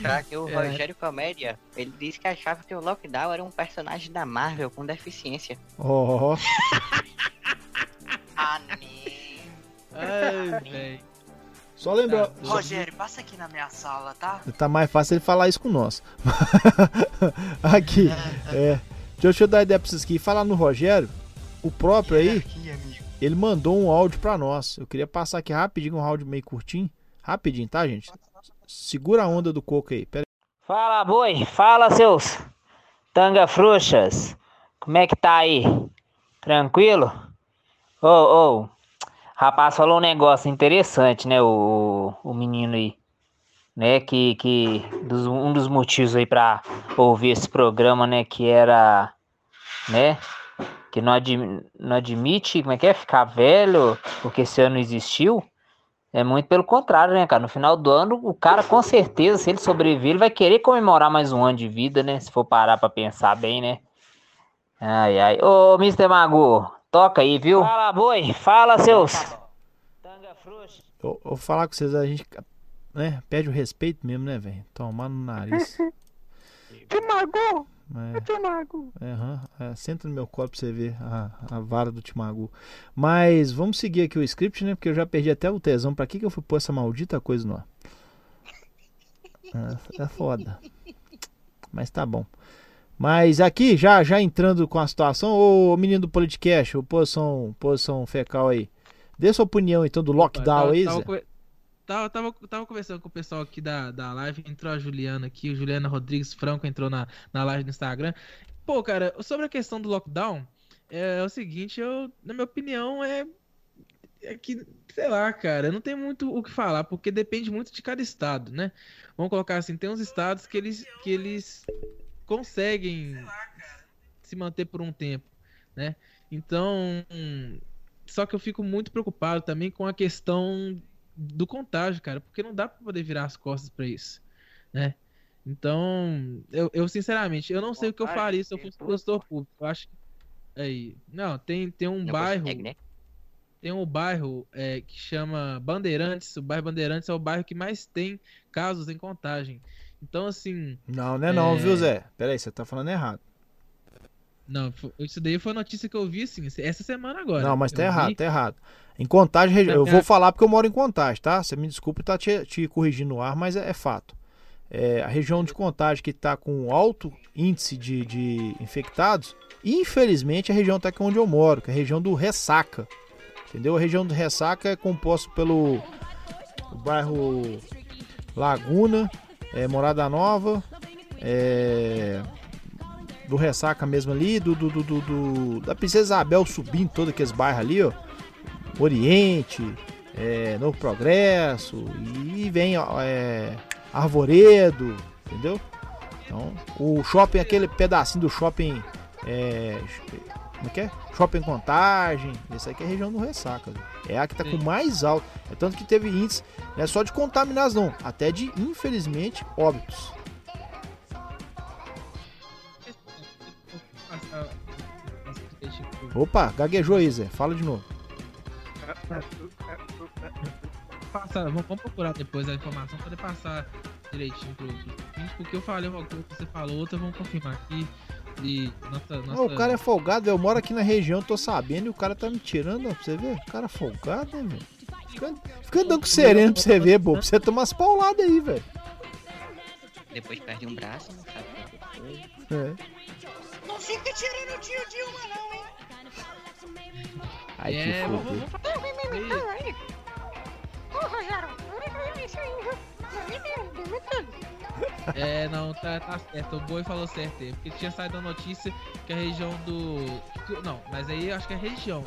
Pra que o É. Rogério Comédia, ele disse que achava que o Lockdown era um personagem da Marvel com deficiência. Ah, nem. Ai, velho. só lembrar. Tá. só- Rogério, passa aqui na minha sala, tá? Tá mais fácil ele falar isso com nós. aqui, é. Deixa eu dar ideia pra vocês aqui. Falar no Rogério, o próprio aí, Aqui, ele mandou um áudio pra nós. Eu queria passar aqui rapidinho, um áudio meio curtinho. Rapidinho, tá, gente? Segura a onda do coco aí. Pera Fala, boi. Fala, seus tanga frouxas. Como é que tá aí? Tranquilo? Ô, ô. Rapaz, falou um negócio interessante, né? O, o menino aí. Né? Que, que dos- um dos motivos aí pra ouvir esse programa, né? Que era. Né? Que não, admi- não admite, como é que é? Ficar velho porque esse ano existiu. É muito pelo contrário, né, cara? No final do ano, o cara, com certeza, se ele sobreviver, ele vai querer comemorar mais um ano de vida, né? Se for parar pra pensar bem, né? Ai, ai. Ô, Mr. Mago, toca aí, viu? Fala, boi. Fala, seus. Tanga frouxa. Eu, falar com vocês, a gente né, perde o respeito mesmo, né, velho? Tomar no nariz. Timago! É, Timago! é, aham, é, senta no meu colo pra você ver a, a vara do Timagu. Mas vamos seguir aqui o script, né? Porque eu já perdi até o tesão. Pra que, que eu fui pôr essa maldita coisa no ar? É, é foda. Mas tá bom. Mas aqui, já já entrando com a situação, ô menino do Politicast, ô posição, posição fecal aí. Dê sua opinião então do lockdown tava, aí, tava, Zé. Tava, tava, tava conversando com o pessoal aqui da, da live, entrou a Juliana aqui, o Juliana Rodrigues Franco entrou na, na live do Instagram. Pô, cara, sobre a questão do lockdown, é, o seguinte, eu, na minha opinião, é, é que, sei lá, cara, não tem muito o que falar, porque depende muito de cada estado, né? Vamos colocar assim, tem uns estados que eles, que eles conseguem se manter por um tempo, né? Então, só que eu fico muito preocupado também com a questão do contágio, cara, porque não dá pra poder virar as costas pra isso, né? Então, eu, eu sinceramente, eu não sei o que eu faria se eu fosse gestor público. Eu acho que aí, não, tem tem um Não bairro, consegue, né? tem um bairro é, que chama Bandeirantes. O bairro Bandeirantes é o bairro que mais tem casos em contagem. Então, assim, Não, não é não, É. viu, Zé? Pera aí, você tá falando errado. Não, isso daí foi a notícia que eu vi, assim, essa semana agora. Não, mas tá errado, vi- tá errado. Em Contagem, Tá eu vou falar porque eu moro em Contagem, tá? Você me desculpe estar te, te corrigindo no ar, mas é, é fato. É, a região de Contagem que está com alto índice de, de infectados, infelizmente a região está aqui onde eu moro, que é a região do Ressaca. Entendeu? A região do Ressaca é composta pelo bairro Laguna, é, Morada Nova, é, do Ressaca mesmo ali, do, do, do, do- da Princesa Isabel subindo todos aqueles bairros ali, ó. Oriente, é, Novo Progresso, e vem ó, é, Arvoredo, entendeu? Então, o shopping, aquele pedacinho do shopping. É, como é que é? Shopping Contagem. Esse aqui é a região do Ressaca. É a que tá com mais alto. É tanto que teve índice, não é só de contaminados, não. Até de, infelizmente, óbitos. Opa, gaguejou aí, Zé. Fala de novo. Passa, vamos, vamos procurar depois a informação para poder passar direitinho pro, ouvinte, porque eu falei uma coisa, você falou outra, vamos confirmar aqui. E nossa, nossa... O cara é folgado, eu moro aqui na região, tô sabendo, e o cara tá me tirando, ó, pra você ver. O cara é folgado, né, velho? Fica, fica andando com sereno pra você ver, bobo. Pra você tomar as pauladas aí, velho. Depois perde um braço, não sabe o que foi. É. Não fica tirando o tio Dilma, não, hein? Ai, É, que imitando aí? Ô, Rogério, eu não isso aí, viu? Não me entendo, me entendo. É, não, tá, tá certo. O Boi falou certo aí. Porque tinha saído a notícia que a região do. Não, mas aí acho que é região.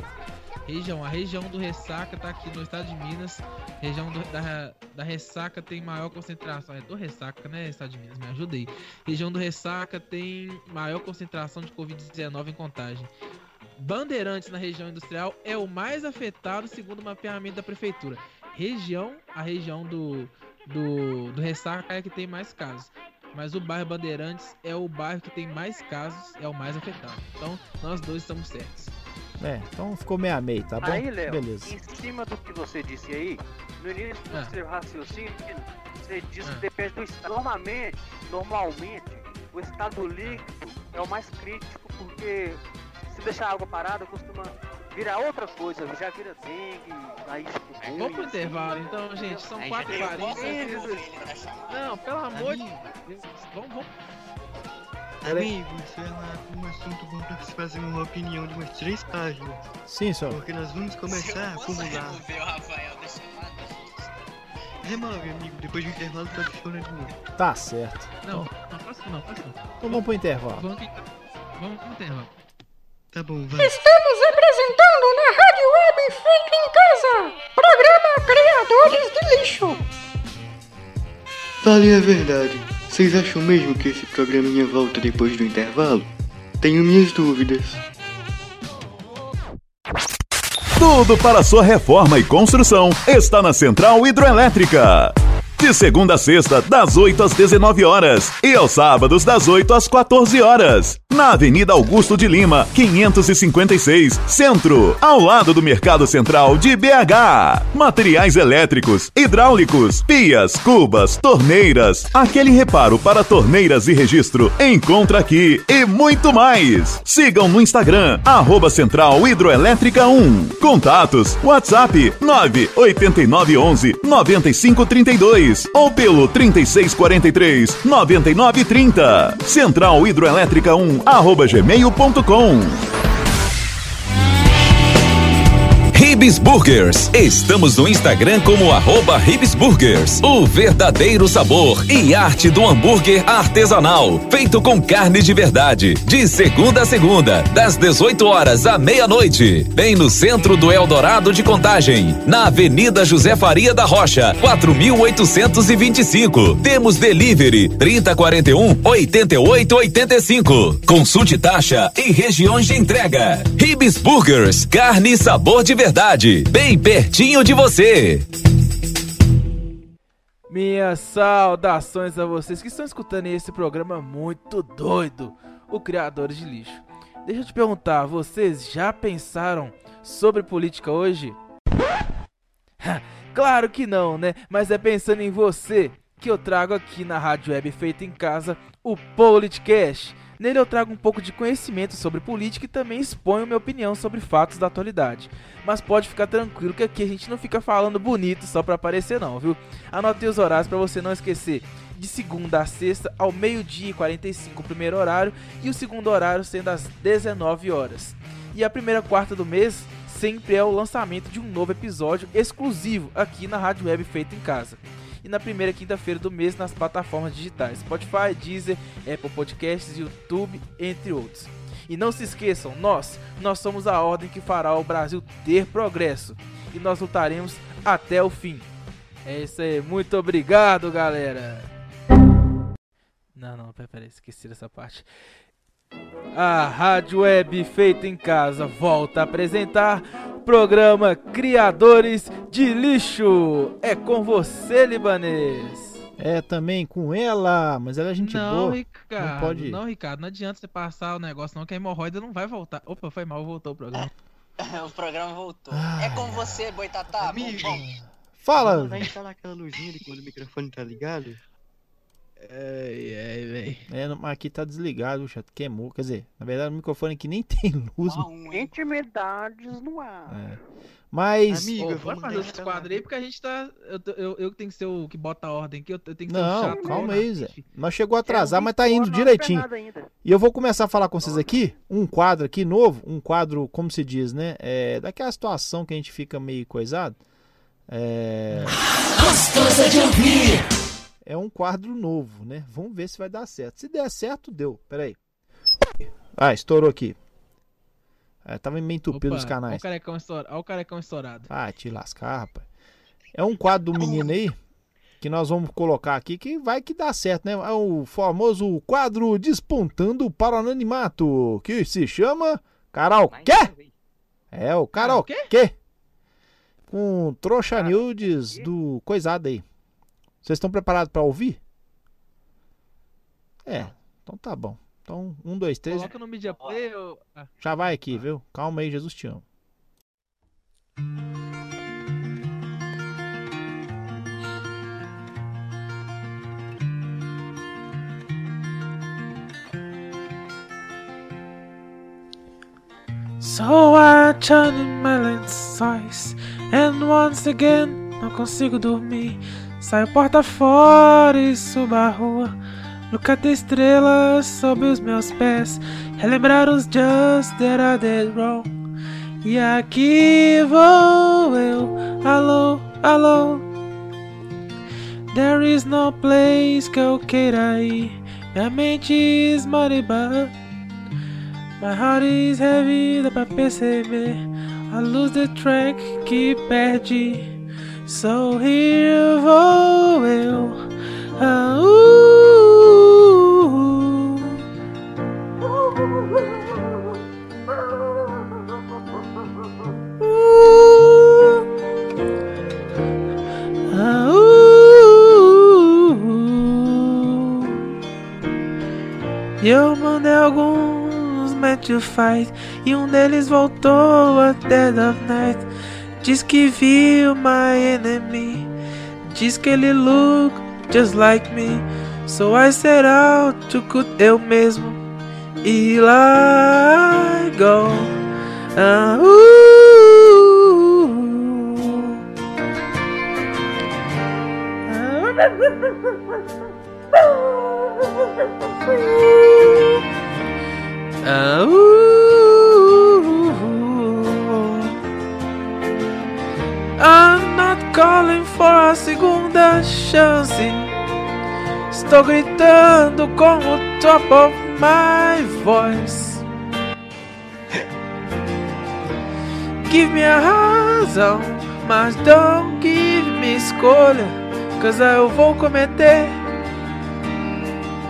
Região, a região do Ressaca tá aqui no estado de Minas. Região do- da, da Ressaca tem maior concentração. É do Ressaca, né? Estado de Minas, me ajudei. Região do Ressaca tem maior concentração de Covid-19 em contagem. Bandeirantes na região industrial é o mais afetado segundo o mapeamento da prefeitura. Região, a região do, do, do Ressaca é que tem mais casos. Mas o bairro Bandeirantes é o bairro que tem mais casos, é o mais afetado. Então, nós dois estamos certos. É, então ficou meia meio, tá bom? Aí, Léo, Beleza. em cima do que você disse aí, no início do Ah. seu raciocínio, você disse Ah. que depende do estado. Normalmente, normalmente, o estado líquido é o mais crítico, porque se deixar a água parada, costuma virar outra coisa, já vira dengue, aí chikungunya, Vamos pro assim. intervalo, então, gente. São Aí 4 já h deu 40 Não, pelo amor de Deus. Vamos, vamos. Amigo, isso é uma- um assunto bom pra se fazer uma opinião de umas três páginas. Sim, senhor. Porque nós vamos começar a acumular. remover o Rafael, deixa lá. Remove, amigo. Depois do intervalo, tu adiciona de novo. Tá certo. Não, não, posso não, posso não. Então vamos pro intervalo. Vamos, vamos pro intervalo. Tá bom, vai. Estamos apresentando na Rádio Web Feito em Casa, programa Criadores de Lixo. Falem a verdade. Vocês acham mesmo que esse programinha volta depois do intervalo? Tenho minhas dúvidas. Tudo para sua reforma e construção está na Central Hidroelétrica. De segunda a sexta, das 8 às 19 horas e aos sábados, das 8 às 14 horas. Na Avenida Augusto de Lima, 556, Centro, ao lado do Mercado Central de BH. Materiais elétricos, hidráulicos, pias, cubas, torneiras, aquele reparo para torneiras e registro, encontra aqui e muito mais. Sigam no Instagram, arroba Central Hidroelétrica 1. Contatos, WhatsApp 98911 9532 ou pelo 3643 9930. Central Hidroelétrica 1, arroba gmail.com. Ribs Burgers. Estamos no Instagram como arroba Ribs Burgers. O verdadeiro sabor e arte do hambúrguer artesanal, feito com carne de verdade. De segunda a segunda, das 18 horas à meia-noite. Bem no centro do Eldorado de Contagem, na Avenida José Faria da Rocha, 4825. Temos delivery 3041 8885. Consulte taxa e regiões de entrega. Ribs Burgers, carne e sabor de verdade, bem pertinho de você. Minhas saudações a vocês que estão escutando esse programa muito doido, o Criadores de Lixo. Deixa eu te perguntar, vocês já pensaram sobre política hoje? claro que não, né? Mas é pensando em você que eu trago aqui na Rádio Web Feita em Casa o Politicast. Nele eu trago um pouco de conhecimento sobre política e também exponho minha opinião sobre fatos da atualidade. Mas pode ficar tranquilo que aqui a gente não fica falando bonito só pra aparecer não, viu? Anotei os horários pra você não esquecer. De segunda a sexta ao meio-dia e 45 o primeiro horário e o segundo horário sendo às 19 horas. E a primeira quarta do mês sempre é o lançamento de um novo episódio exclusivo aqui na Rádio Web Feita em Casa. E na primeira quinta-feira do mês nas plataformas digitais Spotify, Deezer, Apple Podcasts, YouTube, entre outros. E não se esqueçam, nós, nós somos a ordem que fará o Brasil ter progresso e nós lutaremos até o fim. É isso aí, muito obrigado, galera. Não, não, pera, pera, esqueci dessa parte. A Rádio Web feita em casa volta a apresentar programa Criadores de Lixo. É com você, libanês. É também com ela, mas ela é gente não, boa. Ricardo, não pode. não, Ricardo, não adianta você passar o negócio não, que a hemorroida não vai voltar. Opa, foi mal, voltou o programa. o programa voltou. É com você, Boitatá. Amigo. Fala! Vai instalar aquela luzinha de quando o microfone tá ligado? Ai, ai, véi. É, mas aqui tá desligado, chato. Queimou. Quer dizer, na verdade o microfone aqui nem tem luz. Intimidades no ar. É. Mas. Amigo, bora fazer esse quadro aí, porque a gente tá. Eu, eu, eu tenho que ser o que bota a ordem aqui, eu tenho que ser Não, chato. calma aí, Zé. Nós chegou a atrasar, mas tá indo direitinho. E eu vou começar a falar com vocês aqui, um quadro aqui novo, um quadro, como se diz, né? É, daquela situação que a gente fica meio coisado. É. Gostosa de ouvir. É um quadro novo, né? Vamos ver se vai dar certo. Se der certo, deu. Peraí. Ah, estourou aqui. É, tava meio entupido Opa, os Olha canais. o carecão estourado. Olha o carecão estourado. Ah, te lascar, rapaz. É um quadro do menino aí que nós vamos colocar aqui que vai que dá certo, né? É o famoso quadro Despontando para o Anonimato, que se chama Karaokê. É, o Karaokê. Com trouxa nudes do coisado aí. Vocês estão preparados para ouvir? É, então tá bom. Então, um, dois, três. Coloca no Media Play. Eu... Ah, Já vai aqui, viu? Calma aí, Jesus te ama. So I turn in my lençóis And once again não consigo dormir Saio porta fora e subo a rua. Nunca tem estrelas sob os meus pés. Relembrar os just that I did wrong E aqui vou eu. Alô, alô. There is no place que eu queira ir. Minha mente is but My heart is heavy, dá pra perceber. I lose the track que perde So here vou eu ah, uh, ah, uh. E eu mandei alguns to fight E um deles voltou at dead of night Diz que viu my enemy. Diz que ele look just like me. So I set out to cut eu mesmo. E lá I go. Ah, uh. Ah, uh, I'm not calling for a segunda chance. Estou gritando com o top of my voice. Give me a razão, mas don't give me escolha. Cause eu vou cometer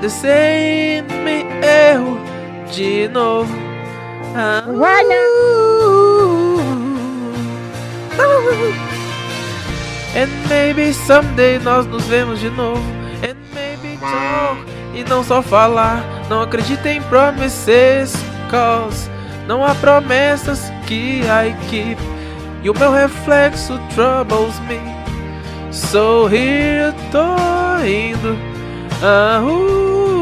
the same erro de novo. Ah, And maybe someday nós nos vemos de novo. And maybe talk e não só falar. Não acredita em promises, cause não há promessas que I keep. E o meu reflexo troubles me. So here eu tô indo. Uh, uh,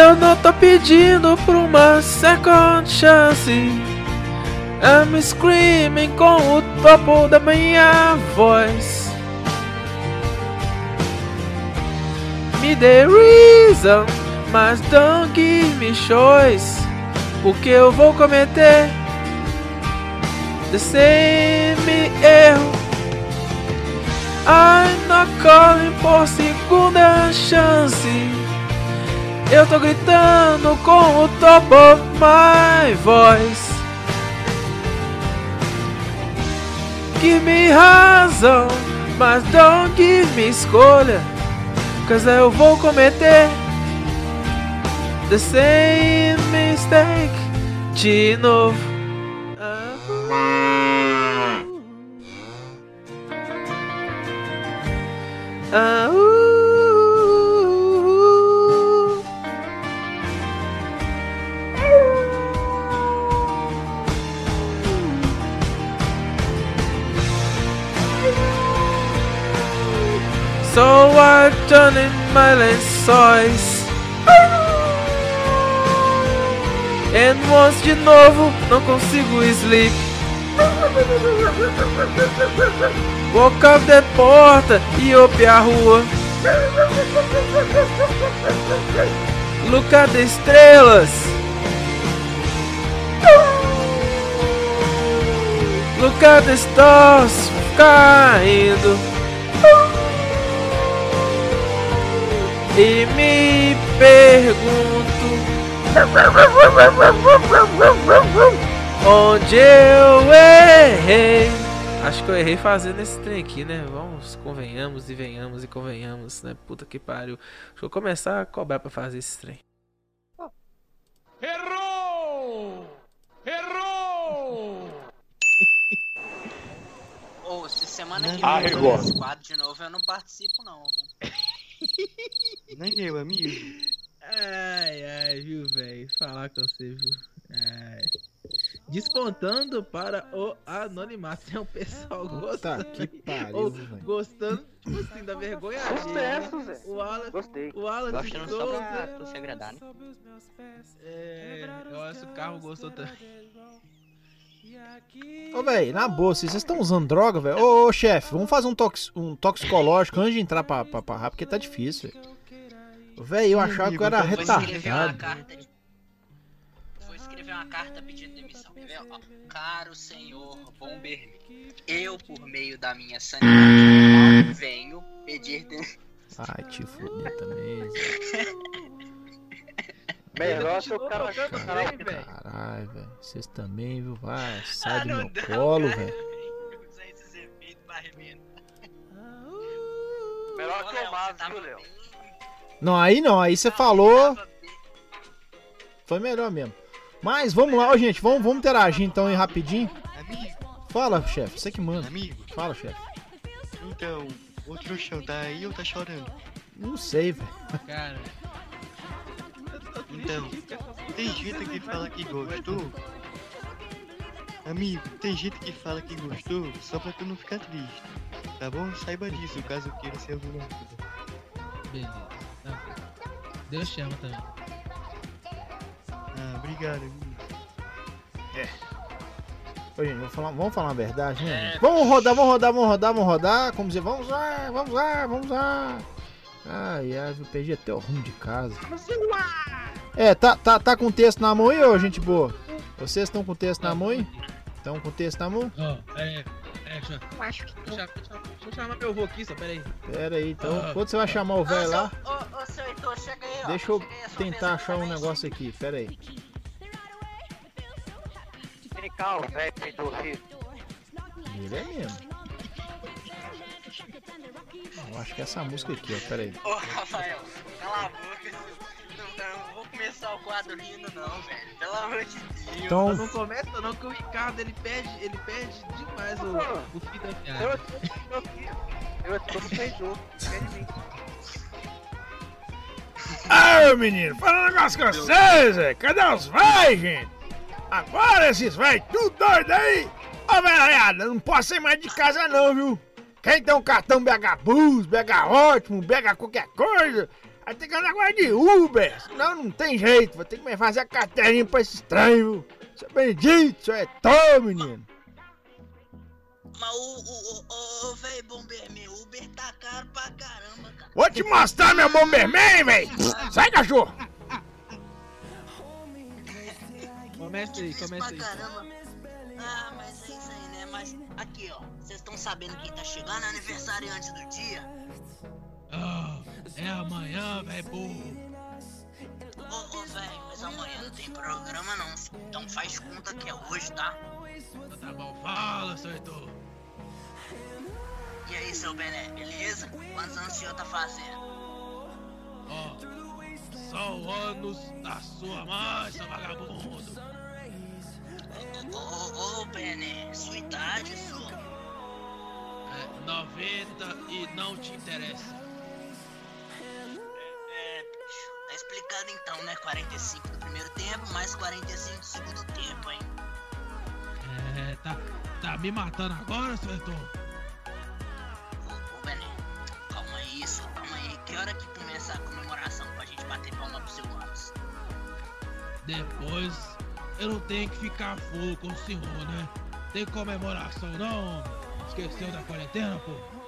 Eu não tô pedindo por uma second chance. I'm screaming com o topo da minha voz. me the reason, mas don't give me choice. Porque eu vou cometer the same erro. I'm not calling por segunda chance. Eu tô gritando com o top of my voice. Give me razão, mas don't give me escolha. Cause eu vou cometer the same mistake de novo. Ah, Turn in my lençóis. And once de novo não consigo sleep. Walk up the porta e ope a rua. Look at the estrelas. Look at the stars caindo E me pergunto Onde eu errei Acho que eu errei fazendo esse trem aqui, né? Vamos, convenhamos e venhamos e convenhamos, né? Puta que pariu. Acho que eu vou começar a cobrar pra fazer esse trem. Errou! Errou! Ô, se semana que Ah, vem eu de novo, eu não participo não. Nem eu, amigo. Ai, ai, viu, velho? Falar com você, viu? Ai. Despontando para o anonimato. Tem um pessoal gostando. que pariu, Ou. Gostando, tipo assim, da vergonha Sucesso, né? Zé. O Alan, Gostei. o Alan Gostando de só Souza. pra tu se agradar, né? É, eu acho que o carro gostou também. Ô, velho, na boa, se vocês estão usando droga, velho. Ô, ô, chefe, vamos fazer um, tox, um toxicológico antes de entrar pra, pra, pra rap, porque tá difícil, velho. Velho, eu achava que eu era Vou escrever uma retardado. carta de... Vou escrever uma carta pedindo demissão. Caro senhor Bomberman, eu, por meio da minha sanidade venho pedir demissão. Ai, te fuder também. Melhor se o cara Caralho, velho. Vocês também, viu? Vai, sai do meu colo, velho. Melhor que o Mavis, viu, Léo? Não, aí não, aí você falou. Foi melhor mesmo. Mas vamos lá, ó, gente, vamos, vamos interagir então aí rapidinho. Fala, chefe, você que manda. Amigo. Fala, chefe. Então, o trouxão tá aí ou tá chorando? Não sei, velho. Cara. Então, tem gente que fala que gostou. Amigo, tem gente que fala que gostou só pra tu não ficar triste. Tá bom? Saiba disso, caso queira ser alguma coisa. Beleza. Tá. Deus chama também. Ah, obrigado, amigo. Ô, gente, vamos falar, vamos falar a verdade, né? gente? Vamos rodar, vamos rodar, vamos rodar, vamos rodar. Como dizer, vamos lá, vamos lá, vamos lá. Ai, ai, eu perdi até o rumo de casa. É, tá, tá, tá com o texto na mão aí, ô, gente boa? Vocês estão com o texto na mão aí? Estão com o texto na mão? Ó, é, é, deixa, eu acho que deixa, deixa, deixa eu chamar meu avô aqui, só pera aí. Pera aí, então, Ah. quando você vai chamar o velho lá, Ô, ô, seu Heitor, chega aí, ó. deixa eu tentar achar um negócio aqui, pera aí. Tem calma, velho, peidou filho. Ele é mesmo. Eu acho que é essa música aqui, ó, pera aí. Ô, Rafael, cala a boca. Não vou começar o quadro rindo, não, velho. Pelo amor de Deus. Então- Não começa não, que o Ricardo ele perde, ele perde demais o, o fim da Eu piada. eu aqui. Eu tô no mim. Ah, menino, fala um negócio com vocês, velho. Cadê os vai, gente? Agora esses vai tudo doido aí. Ô, velhada, não posso sair mais de casa não, viu? Quem tem um cartão BH Bus, BH Ótimo, BH qualquer coisa, vai ter que andar agora de Uber. Senão não tem jeito, vou ter que me fazer a carteirinha pra esse viu? Seu Benedito, seu é tão, menino. Mas o, o, o, o véi Bomberman, o Uber tá caro pra caramba, cara. Vou te mostrar meu Bomberman, véi! Sai, cachorro! Começa aí, começa aí. Ah, mas é isso aí, né? Mas aqui, ó. Vocês estão sabendo quem tá chegando? Aniversário antes do dia? Ah, é amanhã, velho burro. Ô, ô, velho, mas amanhã não tem programa não. Então faz conta que é hoje, tá? Tá bom, fala, seu Heitor. E aí, seu Bené, beleza? Quantos anos o senhor tá fazendo? Ó, são anos da sua mãe, seu vagabundo. Ô, ô, ô, Bené, sua idade, senhor? É 90 e não te interessa. 45 do primeiro tempo, mais 45 do segundo tempo, hein? É, tá, tá me matando agora, seu Heitor? Ô, Bené, calma aí, senhor, calma aí. Que hora que começa a comemoração pra gente bater palma pro seu anos? Depois eu não tenho que ficar full com o senhor, né? Tem comemoração não? Esqueceu da quarentena, pô?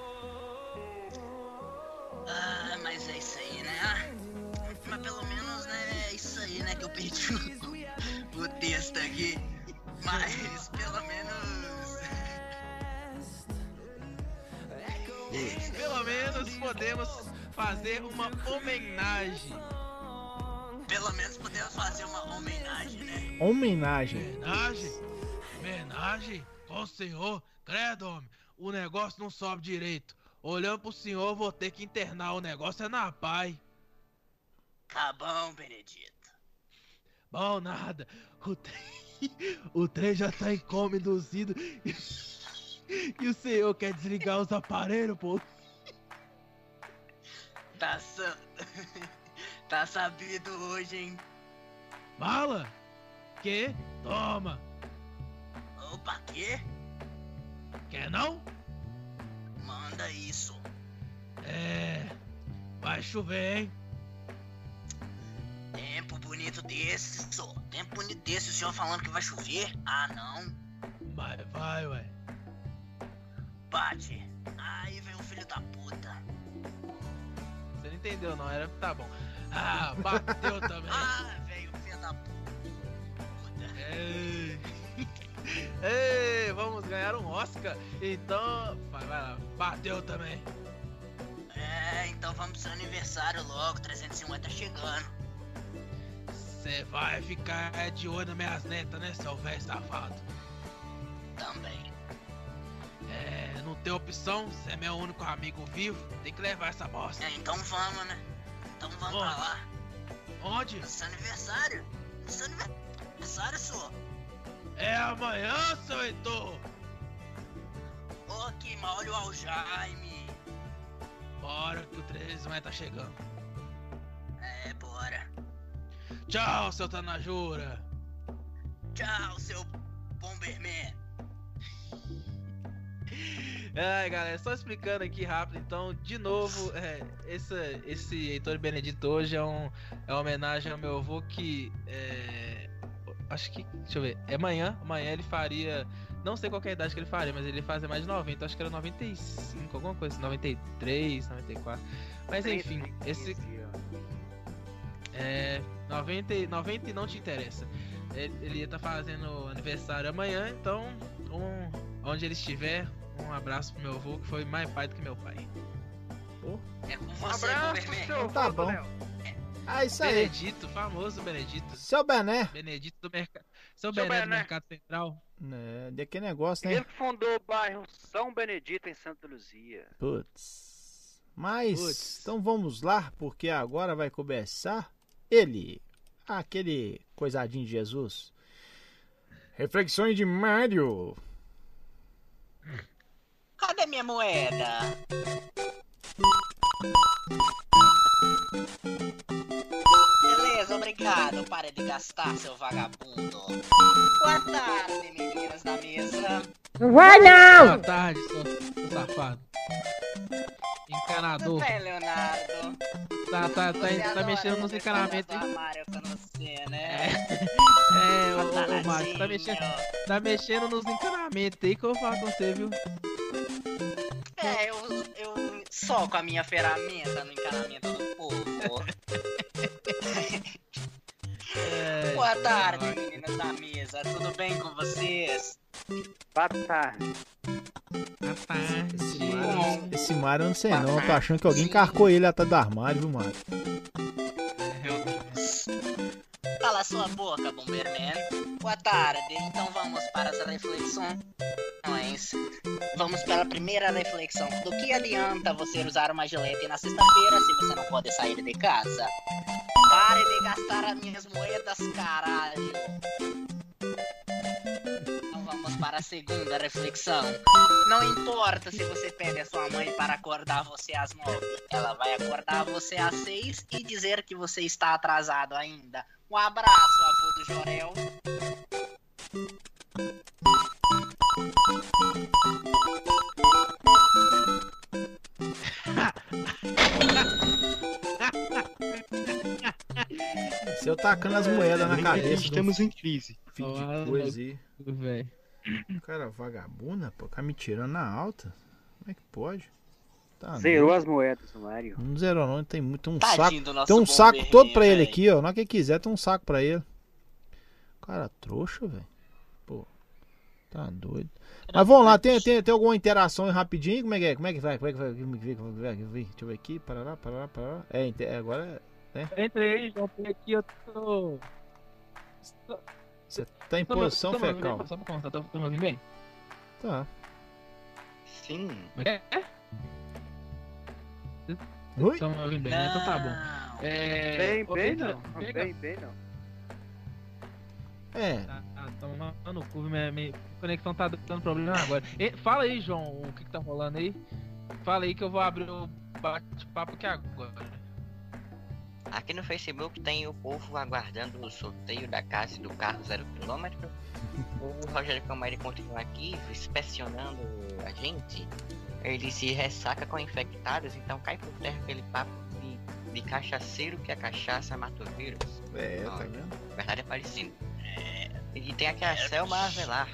Fazer uma homenagem. Pelo menos podemos fazer uma homenagem, né? Homenagem. Homenagem? Homenagem? Com o senhor? Credo, homem. O negócio não sobe direito. Olhando pro senhor, vou ter que internar. O negócio é na pai. Tá bom, Benedito. Bom, nada. O trem, o trem já tá em coma induzido. E o senhor quer desligar os aparelhos, pô? Tá, sa... tá sabido hoje, hein? Mala? Que? Toma. Opa, quê? Quer não? Manda isso. É. Vai chover, hein? Tempo bonito desse, só. Tempo bonito desse, o senhor falando que vai chover? Ah, não. Mas vai, ué. Bate. Aí vem o filho da puta. Entendeu, não? Era. Tá bom. Ah, bateu também. ah, velho, filho da puta. Ei. Ei, vamos ganhar um Oscar. Então. Vai, vai lá. Bateu também. É, então vamos pro seu aniversário logo. 350 tá chegando. Você vai ficar de olho nas minhas netas, né, seu velho safado? Também. É, não tem opção, você é meu único amigo vivo, tem que levar essa bosta. É, então vamos, né? Então vamos Onde? pra lá. Onde? No seu aniversário. No seu aniversário, senhor. É amanhã, seu Heitor! Ô, que mal olha o Aljaime. Bora que o 13 vai tá chegando. É, bora. Tchau, seu Tanajura! Tchau, seu Bomberman. Ai, galera, só explicando aqui rápido, então, de novo, é, esse, esse Heitor Benedito hoje é, um, é uma homenagem ao meu avô que é, acho que, deixa eu ver, é amanhã, amanhã ele faria, não sei qual é a idade que ele faria, mas ele fazia mais de 90, acho que era 95, alguma coisa, 93, 94, mas enfim, esse é 90, 90 e não te interessa. Ele, ele ia estar fazendo aniversário amanhã, então, um, onde ele estiver, um abraço pro meu avô que foi mais pai do que meu pai. É com Um abraço pro seu Tá avô, bom. Léo. Ah, isso aí. Benedito, famoso Benedito. Seu Bené. Benedito do mercado. Seu Seu Bené do Bené. Mercado Central. É, de que negócio, né? Ele fundou o bairro São Benedito em Santa Luzia. Putz. Mas, Putz. então vamos lá, porque agora vai começar ele, aquele coisadinho de Jesus. Reflexões de Mário. Cadê minha moeda? Beleza, obrigado. Pare de gastar, seu vagabundo. Boa tarde, meninas da mesa. Vai não! Boa tarde, seu, safado. Encanador. Tudo bem, Leonardo? Tá, tá, tá, Você tá adora mexendo nos encanamentos, hein? armário com você, né? É, ô, ô, ô Márcio, tá mexendo, tá mexendo nos encanamentos aí que eu vou falar com você, viu? Só com a minha ferramenta no encanamento do povo. Boa tarde, meninas da mesa. Tudo bem com vocês? Boa tarde. Esse Mário, esse Mário eu não sei não. Eu tô achando que alguém carcou ele atrás do armário, viu, Mário? Sua boca, Bomberman. Boa tarde. Então vamos para as reflexões. Vamos para a primeira reflexão. Do que adianta você usar uma gilete na sexta-feira se você não pode sair de casa? Pare de gastar as minhas moedas, caralho. Então vamos para a segunda reflexão. Não importa se você pede a sua mãe para acordar você às nove. Ela vai acordar você às seis e dizer que você está atrasado ainda. Um abraço, avô do Jorel. Se eu tacando as moedas na cabeça. Estamos em crise. filho de coisa aí. Cara, vagabunda, pô, tá me tirando na alta. Como é que pode? Tá Zerou doido. as moedas, Mário. Não zerou não, tem muito um Tadinho saco. Tem um saco todo pra ele velho. aqui, ó. Na hora que ele quiser, tem um saco pra ele. Cara, trouxa, velho. Pô, tá doido. Mas vamos lá, tem, tem, tem alguma interação aí rapidinho? Como é que é? Como é que vai? Como é que vai? Como é que vai? Como é que vai? Deixa eu ver aqui. Parará, parará, parará. É, é, agora é. Né? Entrei, já entrei aqui, eu tô. Você tá em Tô posição tô ouvindo fecal. bem? Só pra constar, tô, tô me ouvindo bem? Tá. Sim. É? Me ouvindo bem, né? Então tá bom. É... Bem, ô, bem Pedro, não. pega- Bem, bem não. É. Ah, ah, toma no cu, minha, minha conexão tá dando problema agora. E, fala aí, João, o que que tá rolando aí? Fala aí que eu vou abrir o bate-papo aqui agora. Aqui no Facebook tem o povo aguardando o sorteio da casa e do carro zero quilômetro. O Rogério Camari continua aqui inspecionando a gente. Ele se ressaca com infectados, então cai por terra aquele papo de, de cachaceiro que a cachaça mata o vírus. É, tá Olha, vendo? Na verdade é parecido. É, E tem aqui a Selma Avelar.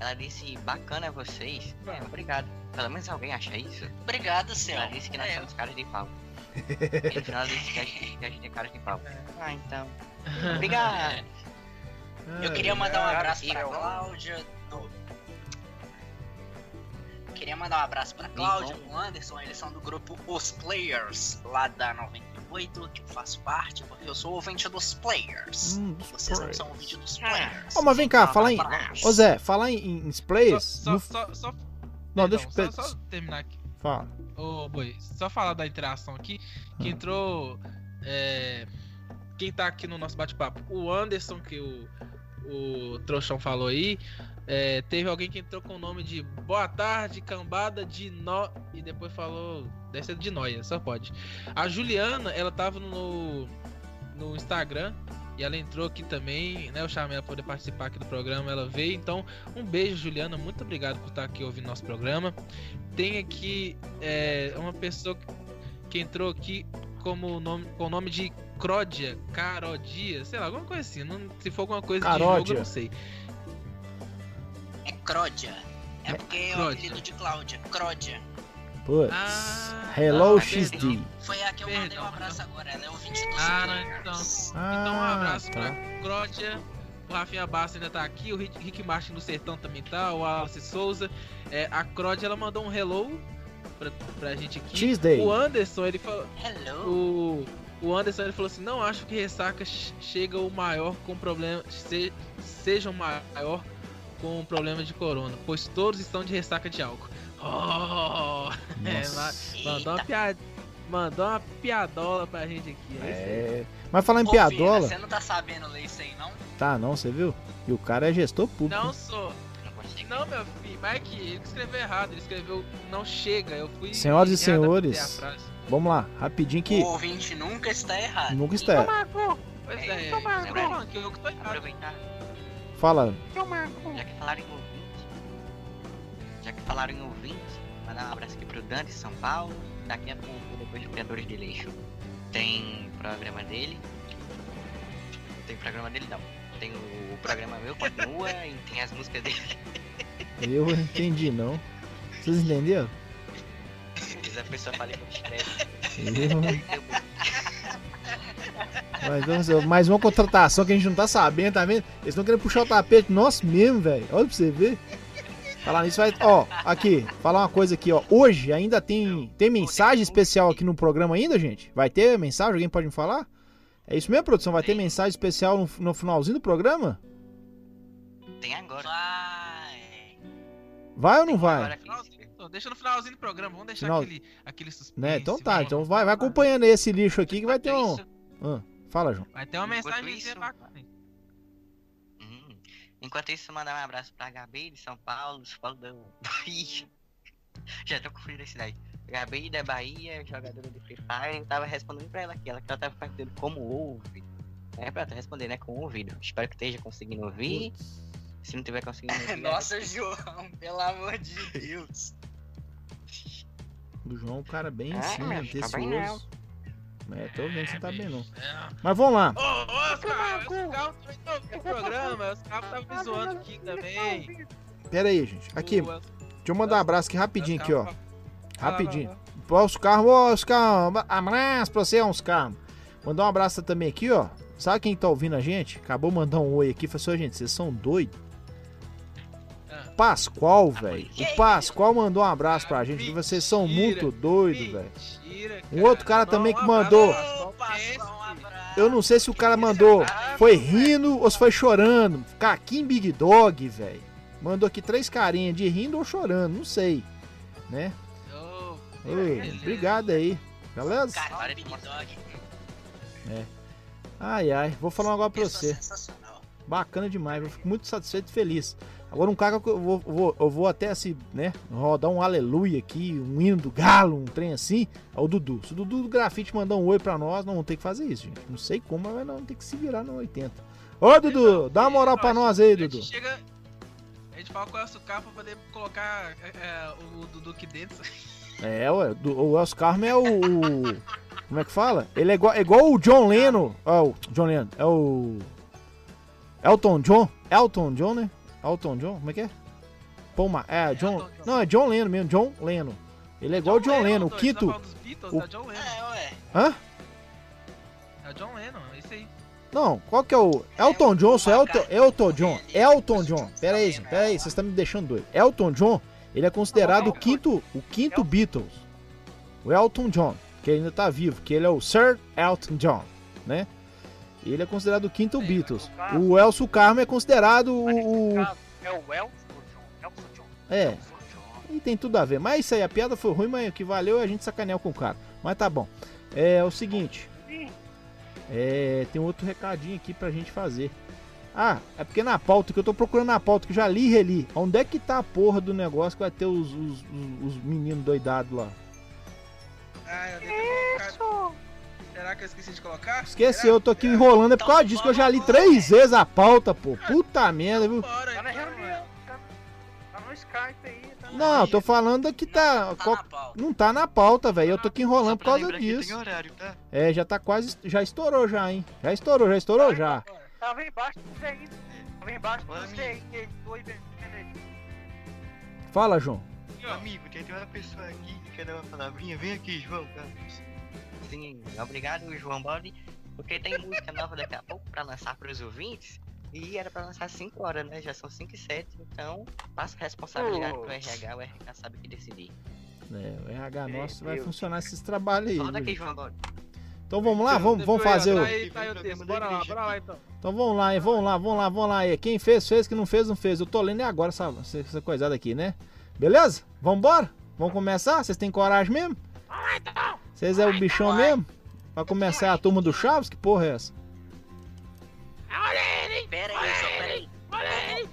Ela disse, bacana vocês. É, obrigado. Pelo menos alguém acha isso. Obrigado, Selma. Ela disse que nós É. somos caras de pau. E no final ela disse que a gente, que a gente é cara de pau. Ah, então. Obrigado. Eu queria mandar um abraço pra. Cláudia. do- Queria mandar um abraço pra Cláudia, pro Anderson, eles são do grupo Os Players, lá da 98, que eu faço parte, porque eu sou ouvinte dos Players. Hum, dos Vocês não são ouvinte dos Players. Ó, mas vem cá, falar em. Ô Zé, falar em, em players. Só, no- só, só, Não, deixa eu. Só, só terminar aqui. Fala. Ô, boi, só falar da interação aqui, que Ah. entrou. é, quem tá aqui no nosso bate-papo? O Anderson, que o, o Trouxão falou aí. É, teve alguém que entrou com o nome de Boa tarde, cambada de nó. E depois falou. Deve ser de noia, só pode. A Juliana, ela tava no, no Instagram. E ela entrou aqui também, né? Eu chamei ela poder participar aqui do programa, ela veio. Então, um beijo, Juliana. Muito obrigado por estar aqui ouvindo nosso programa. Tem aqui é, uma pessoa que- entrou aqui como nome, com o nome de Cródia, Carodia, sei lá, alguma coisa assim. Não, se for alguma coisa de jogo, Caródia. eu não sei. É Cródia. É porque é o apelido de Cláudia. Cródia. Putz. Ah, Hello ah, XD. Foi a que eu mandei um abraço agora, ela é ouvinte dos Ah, não, então. então um Ah, abraço tá. pra Cródia. O Rafinha Bassa ainda tá aqui, o Rick, Rick Martin do Sertão também tá, o Alice Souza. É, a Cródia ela mandou um hello pra, pra gente aqui. Tuesday. O Anderson, ele falou. Hello. O, o Anderson ele falou assim: não acho que ressaca ch- chega o maior com problema. Se, seja o maior com problema de corona, pois todos estão de ressaca de álcool. Oh! É, mandou uma piada. Mandou uma piadola pra gente aqui. É. É. Mas falar em Ô, piadola. Você não tá sabendo ler isso aí, não? Tá, não, você viu? E o cara é gestor público. Não sou. Não, meu filho, mas é que ele escreveu errado. Ele escreveu não chega. Eu fui. Senhoras e senhores, vamos lá, rapidinho que. O ouvinte nunca está errado. Nunca está errado. Toma, pô. Pois É, é, toma, é, toma. que eu que tô errado. Aproveitar. Fala. Já que falaram em ouvinte, já que falaram em ouvinte, mandar um abraço aqui pro Dante São Paulo. Daqui a pouco, depois do Criadores de Lixo, tem programa dele. Tem programa dele não. Tem o programa meu, continua, e tem as músicas dele. Eu entendi, não. Vocês entenderam? a pessoa fala que eu escrevo. Mas vamos- mais uma contratação que a gente não tá sabendo, tá vendo? Eles estão querendo puxar o tapete nosso mesmo, velho. Olha pra você ver. Falar nisso vai. Ó, aqui, falar uma coisa aqui, ó. Hoje ainda tem, tem mensagem especial aqui no programa ainda, gente? Vai ter mensagem? Alguém pode me falar? É isso mesmo, produção? Vai ter mensagem especial no, no finalzinho do programa? Tem agora. Vai ou não vai? Então, Deixa no finalzinho do programa, vamos deixar Final- aquele, aquele suspense. Né? Então tá, então vai, vai acompanhando aí esse lixo aqui que vai ter um. Ah, fala, João. Vai ter uma Enquanto mensagem isso- bacana. Hum. Enquanto isso, mandar um abraço pra Gabi de São Paulo, São Paulo da Bahia. Já tô confundindo esse daí. Gabi da Bahia, jogadora de Free Fire, eu tava respondendo pra ela aqui, ela que ela tava perguntando como ouve. É pra tu responder, né? Com o ouvido. Espero que esteja conseguindo ouvir. Se não tiver conseguindo ouvir. Nossa, João, pelo amor de Deus. Do João, um cara bem Ah, tá bem não. atencioso. É, tô vendo que você tá bem não. Mas vamos lá. Ô, Oscar, os carros também estão no programa, os carros estavam me zoando aqui também. Pera aí, gente. Aqui, deixa eu mandar um abraço aqui rapidinho aqui, ó. Rapidinho. vai Pra Oscar, ô Oscar, abraço pra você, Oscar. Mandar um abraço também aqui, ó. Sabe quem tá ouvindo a gente? Acabou de mandar um oi aqui. Falou assim, "Ô, gente, vocês são doidos. Pascoal, velho. O Pascoal mandou um abraço pra gente. que Vocês são muito doidos, velho. Um outro cara também que mandou. Eu não sei se o cara mandou. Foi rindo ou se foi chorando. Caquim Big Dog, velho. Mandou aqui três carinhas de rindo ou chorando. Não sei. Né? Oi, obrigado aí. Beleza? Cara, Big Dog. É. Ai, ai. Vou falar um negócio pra você. sensacional. Bacana demais. Eu fico muito satisfeito e feliz. Agora um cara que eu vou, vou- eu vou até assim, né? Rodar um aleluia aqui, um hino do galo, um trem assim. É o Dudu. Se o Dudu do grafite mandar um oi pra nós, não vamos ter que fazer isso, gente. Não sei como, mas não tem que se virar no 80. Ô, Dudu, dá uma moral pra nós aí, A gente Dudu. chega. A gente fala é o sucar pra poder colocar é, é, o, o Dudu aqui dentro. É, ué, o Elcio Carmo é o, o- Como é que fala? Ele é igual, é igual o John Lennon. Ó, o John Lennon. É o. Elton John? Elton John, né? Elton John? Como é que é? Paul Ma É, John. Não, é John Lennon mesmo, John Lennon. Ele é igual o John Lennon, o quinto. Beatles, o- é o John Lennon. É, ué. Hã? É o John Lennon, é isso aí. Não, qual que é o. Elton John, sou Elton, Elton John. Elton John. Pera aí, gente, pera aí, vocês estão me deixando doido. Elton John, ele é considerado o quinto, o quinto Beatles. O Elton John, que ainda tá vivo, que ele é o Sir Elton John, né? Ele é considerado o quinto Beatles. O Elcio Carmo é considerado o. o- É o Elson John. John. É. E tem tudo a ver. Mas isso aí, a piada foi ruim, mas o que valeu é a gente sacanear com o cara. Mas tá bom. É o seguinte. É, tem outro recadinho aqui pra gente fazer. Ah, é porque na pauta, que eu tô procurando na pauta, que já li e reli. Onde é que tá a porra do negócio que vai ter os, os, os- os meninos doidados lá? Ah, eu colocado. Será que eu esqueci de colocar? Esqueci, eu tô aqui enrolando, é por causa disso que eu já li três vezes a pauta, pô. Puta merda, viu? Tá na reunião. Tá, tá no Skype aí. Tá no Não, eu tô falando que tá. qual- Não tá na pauta, velho. Eu tô aqui enrolando por causa disso. tem horário, tá? É, já tá quase. Já estourou já, hein? Já estourou, já estourou já. Tava embaixo do você aí. Tava embaixo do você aí. Aí. Fala, João. Amigo, tem tem uma pessoa aqui que quer dar uma palavrinha. Vem aqui, João, tá? Sim, obrigado, João Bode. Porque tem música nova daqui a pouco pra lançar pros ouvintes. E era pra lançar 5 horas, né? Já são 5 e 7, então passa a responsabilidade pro RH, o RH sabe o que decidir. É, o RH nosso vai Deus. funcionar esses trabalhos aí. Daqui? João Bode. Então vamos lá, vamos, vamos fazer o. Aí, tá aí o texto, bora lá, bora lá então. Então vamos lá, hein? Vamos lá, vamos lá, vamos lá. aí. Quem fez, fez. Quem não fez, não fez. Eu tô lendo é agora essa, essa coisada aqui, né? Beleza? Vambora? Vamos começar? Vocês têm coragem mesmo? Vocês é o bichão mesmo? Pra começar a turma do Chaves? Que porra é essa? Pera aí, só pera aí.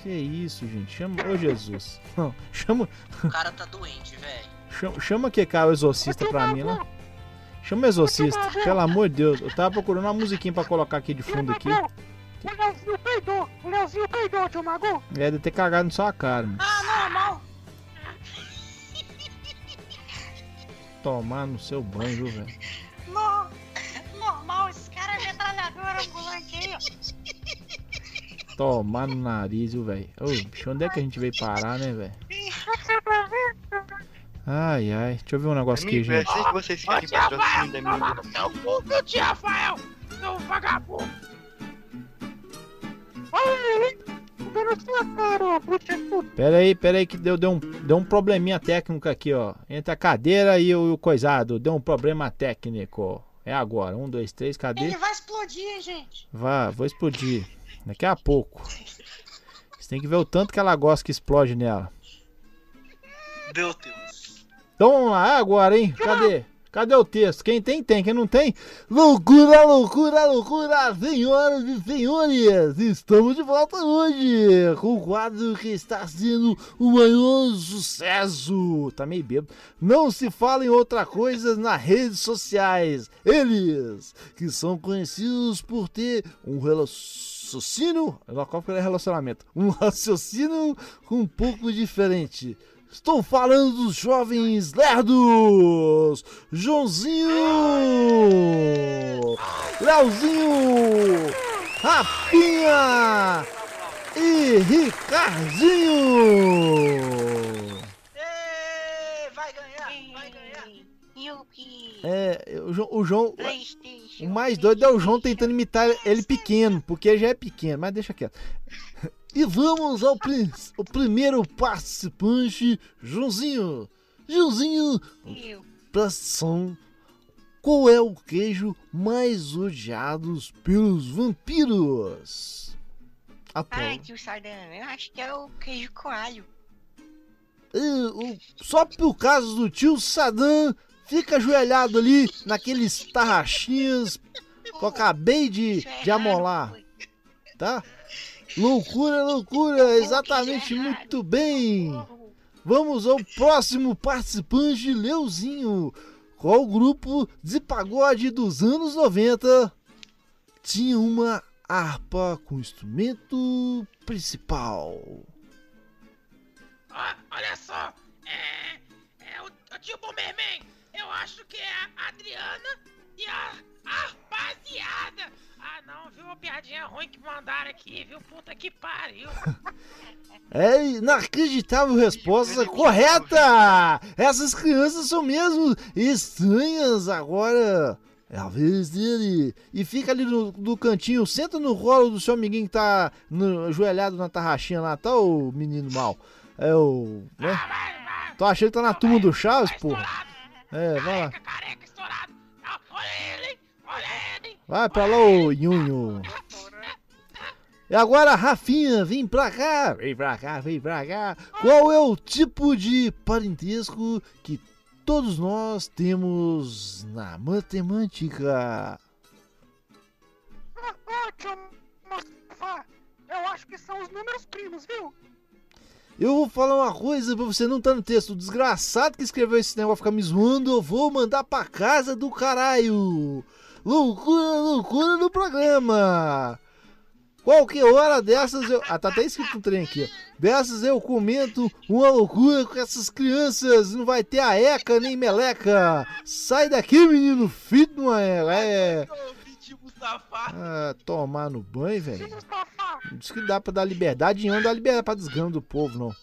Que isso, gente? Chama. Ô Jesus. Não, chama. O cara tá doente, velho. Chama, chama que cara o exorcista pra mim lá. Chama o exorcista, pelo amor de Deus. Eu tava procurando uma musiquinha pra colocar aqui de fundo aqui. O Leozinho peidou! O Leozinho peidou, tio Magu! É de ter cagado na sua cara, mano. Ah, normal! Tomar no seu banho, viu, velho? No... Normal, esse cara é metralhadora ambulante aí, ó. Tomar no nariz, viu, velho? Ô, bicho, onde é que a gente veio parar, né, velho? Tá? Ai, ai. Deixa eu ver um negócio aqui, é gente. assim que vocês querem patrocínio da minha no seu cu, meu tio Rafael! Seu vagabundo! Ai, Pera aí, pera aí que deu, deu, um, deu um probleminha técnico aqui, ó. Entre a cadeira e o, o coisado. Deu um problema técnico. É agora. Um, dois, três, cadê? Ele vai explodir, hein, gente? Vá, vou explodir. Daqui a pouco. Você tem que ver o tanto que ela gosta que explode nela. Meu Deus. Então vamos lá, é agora, hein? Cadê? Cadê o texto? Quem tem, tem. Quem não tem, loucura, loucura, loucura, senhoras e senhores! Estamos de volta hoje com o quadro que está sendo o maior sucesso. Tá meio bêbado. Não se fala em outra coisa nas redes sociais. Eles, que são conhecidos por ter um raciocínio. Agora qual que é relacionamento? Um raciocínio um pouco diferente. Estou falando dos jovens lerdos! Joãozinho! Leozinho! Rafinha! E Ricardinho! Vai ganhar, vai ganhar. É, o João, o João. O mais doido é o João tentando imitar ele pequeno, porque ele já é pequeno, mas deixa quieto. E vamos ao o primeiro participante, Joãozinho. Joãozinho, pressão. Qual é o queijo mais odiado pelos vampiros? Apolo. Ai, tio Sardan, eu acho que é o queijo coalho. É, o- só por causa do tio Sadam, fica ajoelhado ali naqueles tarrachinhas que eu acabei de, de amolar. Tá? Loucura, loucura, exatamente, muito bem. Vamos ao próximo participante, Leuzinho. Qual grupo de pagode dos anos 90 tinha uma harpa com instrumento principal? Ó, olha só, é. É o, o tio Bomberman. Eu acho que é a Adriana e a, a rapaziada. Ah, não, viu? Uma piadinha ruim que mandaram aqui, viu? Puta que pariu. É inacreditável resposta correta! Essas crianças são mesmo estranhas agora. É a vez dele. E fica ali no, no cantinho, senta no colo do seu amiguinho que tá no- ajoelhado na tarraxinha lá, tá o menino mal. É o. Né? Tô achando que tá na turma do Chaves, porra. É, vai lá. Vai pra lá, ô Nhunho. E agora, Rafinha, vem pra cá, vem pra cá, vem pra cá. Qual é o tipo de parentesco que todos nós temos na matemática? Eu acho que são os números primos, viu? Eu vou falar uma coisa pra você não tá no texto. O desgraçado que escreveu esse negócio ficar me zoando, eu vou mandar pra casa do caralho. Loucura, loucura no programa. Qualquer hora dessas eu. Ah, tá até escrito no trem aqui. Dessas eu comento uma loucura com essas crianças. Não vai ter a Eca nem meleca. Sai daqui, menino, filho de uma. É. Ah, tomar no banho, velho. Diz que dá pra dar liberdade e não dá liberdade pra desgrama do povo, não.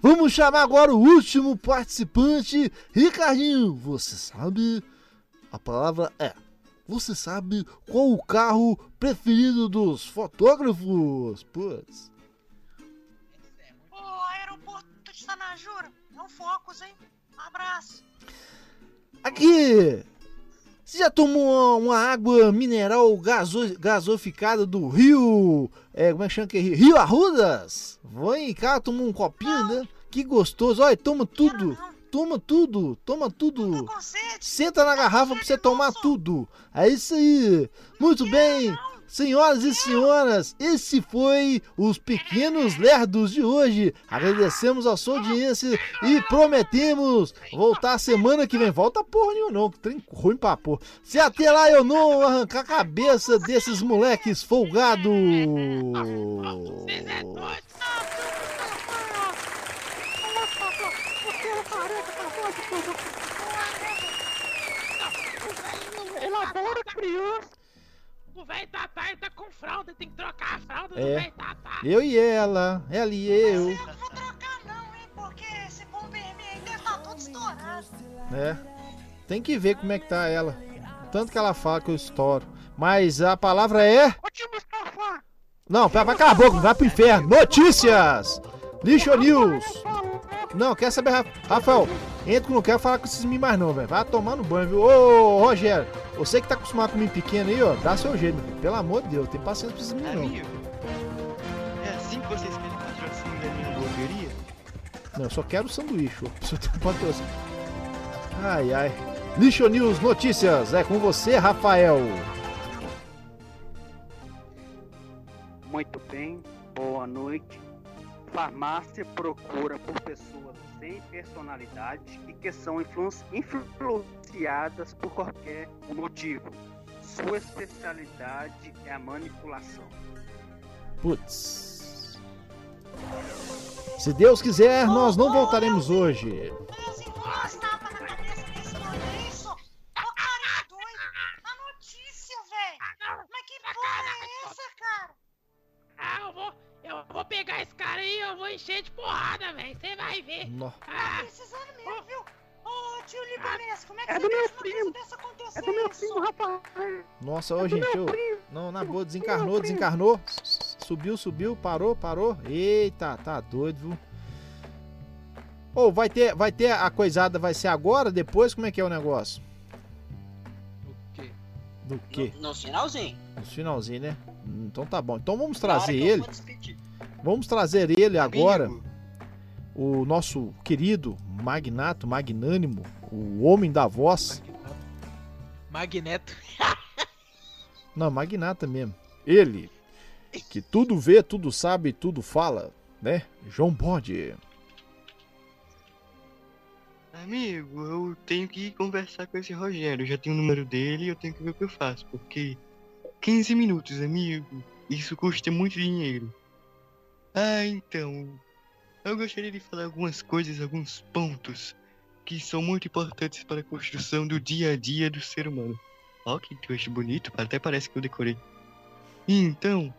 Vamos chamar agora o último participante, Ricardinho. Você sabe? A palavra é. Você sabe qual o carro preferido dos fotógrafos? Putz. Ô, aeroporto de Sanajura. É um Focus, hein? Um abraço. Aqui! Você já tomou uma, água mineral gaso, do rio. É, como é que chama que é rio? Rio Arrudas? Vem cá, toma um copinho, né? Que gostoso. Olha, toma tudo. Toma tudo, toma tudo. Senta na garrafa pra você tomar tudo. É isso aí. Muito bem. Senhoras e senhoras, esse foi os Pequenos Lerdos de hoje. Agradecemos a sua audiência e prometemos voltar semana que vem. Volta porra nenhuma não, que trem ruim pra porra. Se até lá eu não arrancar a cabeça desses moleques folgados. Criança. O velho Tatá tá com fralda, tem que trocar a fralda do É, velho Tatá. eu e ela, ela e eu. Porque esse Bomberman aí deve estar todo estourado. É. Tem que ver como é que tá ela. Tanto que ela fala que eu estouro. Mas a palavra é. Não, vai vai calar a boca, vai pro inferno. Notícias! Lixo News! Não, quer saber, Ra- Rafael? Entra que eu não quero falar com esses mim mais não, velho. Vai tomar no banho, viu? Ô, Rogério, você que tá acostumado com mim pequeno aí, ó, dá seu jeito, meu filho. Pelo amor de Deus, tem paciência pra esses não. Amigo, é assim que vocês querem patrocínio da minha hamburgueria? Não, eu só quero sanduíche, ó. Preciso ter patrocínio. Ai, ai. Lixo News Notícias, é com você, Rafael. Muito bem, boa noite. Farmácia procura por pessoas sem personalidade e que são influ- influenciadas por qualquer motivo. Sua especialidade é a manipulação. Putz. Se Deus quiser, nós não voltaremos hoje. Nossa, tapa na cabeça desse isso. Ô, cara doido. A notícia, velho. Mas que porra é essa, cara? Ah, eu vou, eu vou pegar esse cara aí, eu vou encher de porrada, velho. Você vai ver. Ah, Precisando mesmo, viu? Ô, tio Libanês, como é que É você do meu deixa uma coisa dessa acontecer? É do meu primo, rapaz. Nossa, ô gente, eu. Não, na boa, desencarnou, desencarnou. Subiu, subiu, parou, parou. Eita, tá doido, viu? Ô, vai ter, vai ter a coisada, vai ser agora, depois? Como é que é o negócio? Do quê? No, no finalzinho. No finalzinho, né? Então tá bom. Então vamos trazer ele. Vamos trazer ele agora. O nosso querido magnato, magnânimo, o homem da voz. Magneto. Não, magnata mesmo. Ele, que tudo vê, tudo sabe, tudo fala, né? João Bode. Amigo, eu tenho que conversar com esse Rogério. Eu já tenho o número dele e eu tenho que ver o que eu faço. Porque 15 minutos, amigo, isso custa muito dinheiro. Ah, então. Eu gostaria de falar algumas coisas, alguns pontos que são muito importantes para a construção do dia a dia do ser humano. Ó, que texto bonito, até parece que eu decorei. Então,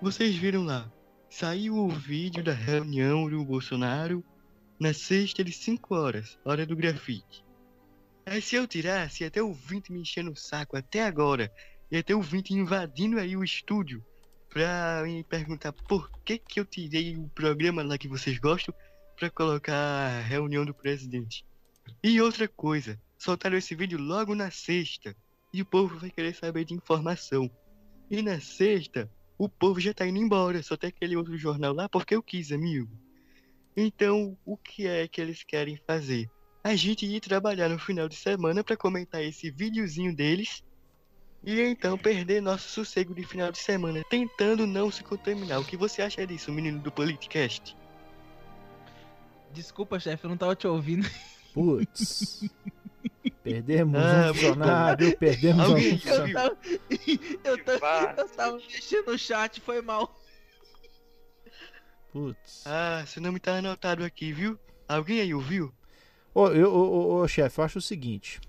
vocês viram lá, saiu o vídeo da reunião do Bolsonaro na sexta de 5 horas, hora do grafite. Aí se eu tirasse, ter o 20 me enchendo o saco até agora. Ia ter o 20 invadindo aí o estúdio pra me perguntar por que que eu tirei o programa lá que vocês gostam pra colocar a reunião do presidente. E outra coisa, soltaram esse vídeo logo na sexta. E o povo vai querer saber de informação. E na sexta, o povo já tá indo embora. Só tem aquele outro jornal lá porque eu quis, amigo. Então, o que é que eles querem fazer? A gente ir trabalhar no final de semana pra comentar esse videozinho deles e então perder nosso sossego de final de semana, tentando não se contaminar. O que você acha disso, menino do Politicast? Desculpa, chefe, eu não tava te ouvindo. Putz. Perdemos Ah, um funcionário, perdemos um Alguém- Eu funcionário. tava, eu, tava, eu tava mexendo no chat, foi mal. Putz. Ah, seu nome tá anotado aqui, viu? Alguém aí ouviu? Ô, eu, ô, ô, ô, chefe, eu acho o seguinte.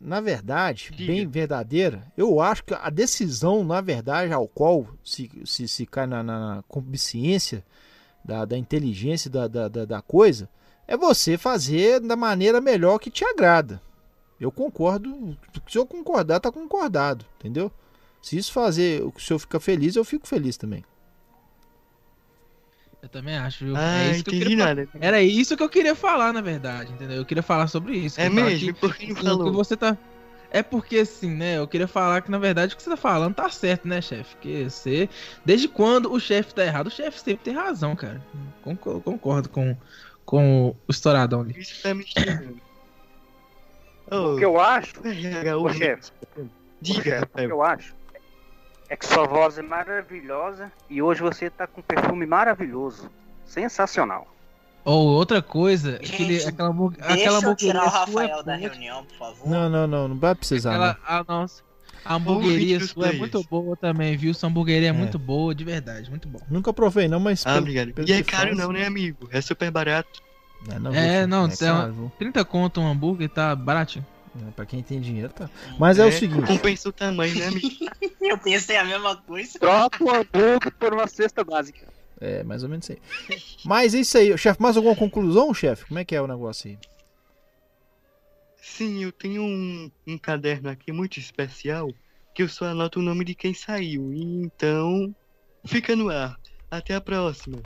Na verdade, bem verdadeira, eu acho que a decisão, na verdade, ao qual se, se, se cai na, na, consciência da, da inteligência da, da, da, da coisa, é você fazer da maneira melhor que te agrada. Eu concordo. Se eu concordar, tá concordado, entendeu? Se isso fazer, se eu ficar feliz, eu fico feliz também. Eu também acho, viu? Ah, é isso que eu entendi nada. falar. Era isso que eu queria falar, na verdade, entendeu? Eu queria falar sobre isso. É mesmo? Por que o falou? você tá. É porque assim, né? Eu queria falar que na verdade o que você tá falando tá certo, né, chefe? Porque você. Desde quando o chefe tá errado? O chefe sempre tem razão, cara. Concor- Concordo com, com o estouradão ali. Isso tá me. O que eu acho, ô chefe, Diga, chefe, o que eu acho é que sua voz é maravilhosa e hoje você tá com um perfume maravilhoso. Sensacional. Ou outra coisa, aquele, aquela, aquela eu tirar o é Rafael da reunião, por favor. Não, não, não, não vai precisar. Aquela, não. a nossa. A hamburgueria sua é muito boa também, viu? Sua hamburgueria é, É. muito boa, de verdade, muito bom. Nunca provei, não, mas. Ah, pelo- obrigado. pelo E é caro fala, não, né, amigo? É super barato. É, não, É, não, é viu? 30 conto um hambúrguer tá baratinho. É, pra quem tem dinheiro, tá. Mas é, o seguinte. Compensa o tamanho, né, amigo? Eu pensei a mesma coisa. Troca o hambúrguer por uma cesta básica. É, mais ou menos isso aí. Mas é isso aí. Chefe, mais alguma conclusão, chefe? Como é que é o negócio aí? Sim, eu tenho um, um caderno aqui muito especial que eu só anoto o nome de quem saiu. E Então, fica no ar. Até a próxima.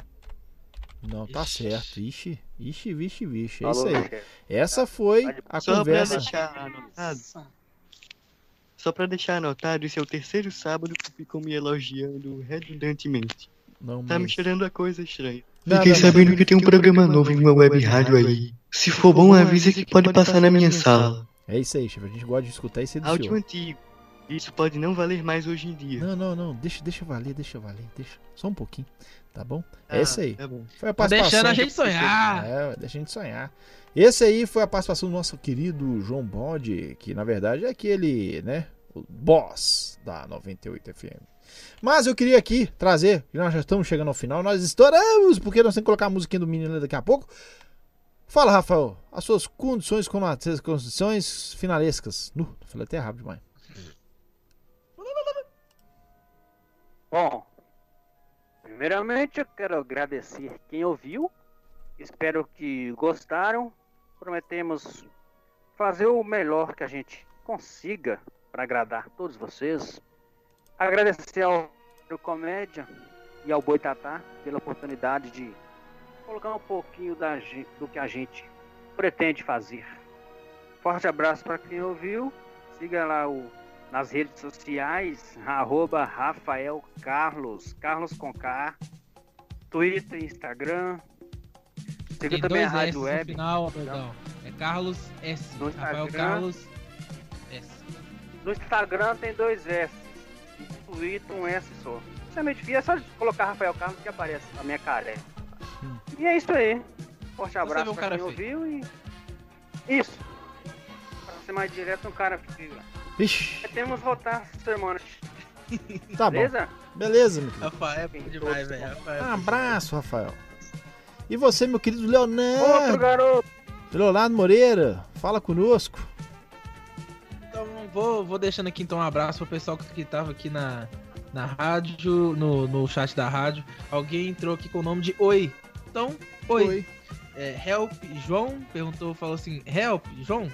Não, tá certo. Ixi, ixi, vixe, vixe. É Falou, isso aí. Essa foi a Só conversa. pra deixar anotado. Só pra deixar anotado, esse é o terceiro sábado que ficam me elogiando redundantemente. Não, Tá me mas- cheirando a coisa estranha. Não, Fiquei não, sabendo não. que tem um programa novo em uma web rádio aí. Se for bom, avisa que pode passar na minha sala. É isso aí, chefe. A gente gosta de escutar e ser do Áudio antigo. Isso pode não valer mais hoje em dia. Não, não, não. Deixa, deixa valer, deixa valer. Deixa. Só um pouquinho. Tá bom? Ah, É isso aí. tá bom. Foi a participação. deixando a gente sonhar. É, deixa a gente sonhar. Esse aí foi a participação do nosso querido João Bode, que na verdade é aquele, né? O boss da 98 FM. Mas eu queria aqui trazer, que nós já estamos chegando ao final, nós estouramos, porque nós temos que colocar a musiquinha do menino daqui a pouco. Fala, Rafael, as suas condições condições finalescas. Nu, falei até rápido demais. Bom, primeiramente eu quero agradecer quem ouviu. Espero que gostaram. Prometemos fazer o melhor que a gente consiga para agradar todos vocês. Agradecer ao Comédia e ao Boitatá pela oportunidade de colocar um pouquinho da do que a gente pretende fazer. Forte abraço para quem ouviu. Siga lá o, nas redes sociais, arroba Rafael Carlos, Carlos com K, Twitter, Instagram. Siga também a dois S Rádio no Web. final, perdão. É Carlos S. No Rafael Instagram. Carlos S. No Instagram tem dois S. No Twitter um S só. Isso é é só colocar Rafael Carlos que aparece a minha careca. E é isso aí. Forte abraço um pra cara quem feio. ouviu e. Isso. Pra ser mais direto, um cara feio. Vixe. Temos voltar semana. Tá Beleza? bom. Beleza, meu querido. Rafael é demais, velho. Rafael. Um abraço, Rafael. E você, meu querido Outro Leonardo? garoto. Leonardo Moreira, fala conosco. Então vou, vou deixando aqui então um abraço pro pessoal que, que tava aqui na, na rádio, no, no chat da rádio. Alguém entrou aqui com o nome de Oi. Então, Oi. É, help João perguntou, falou assim: Help João.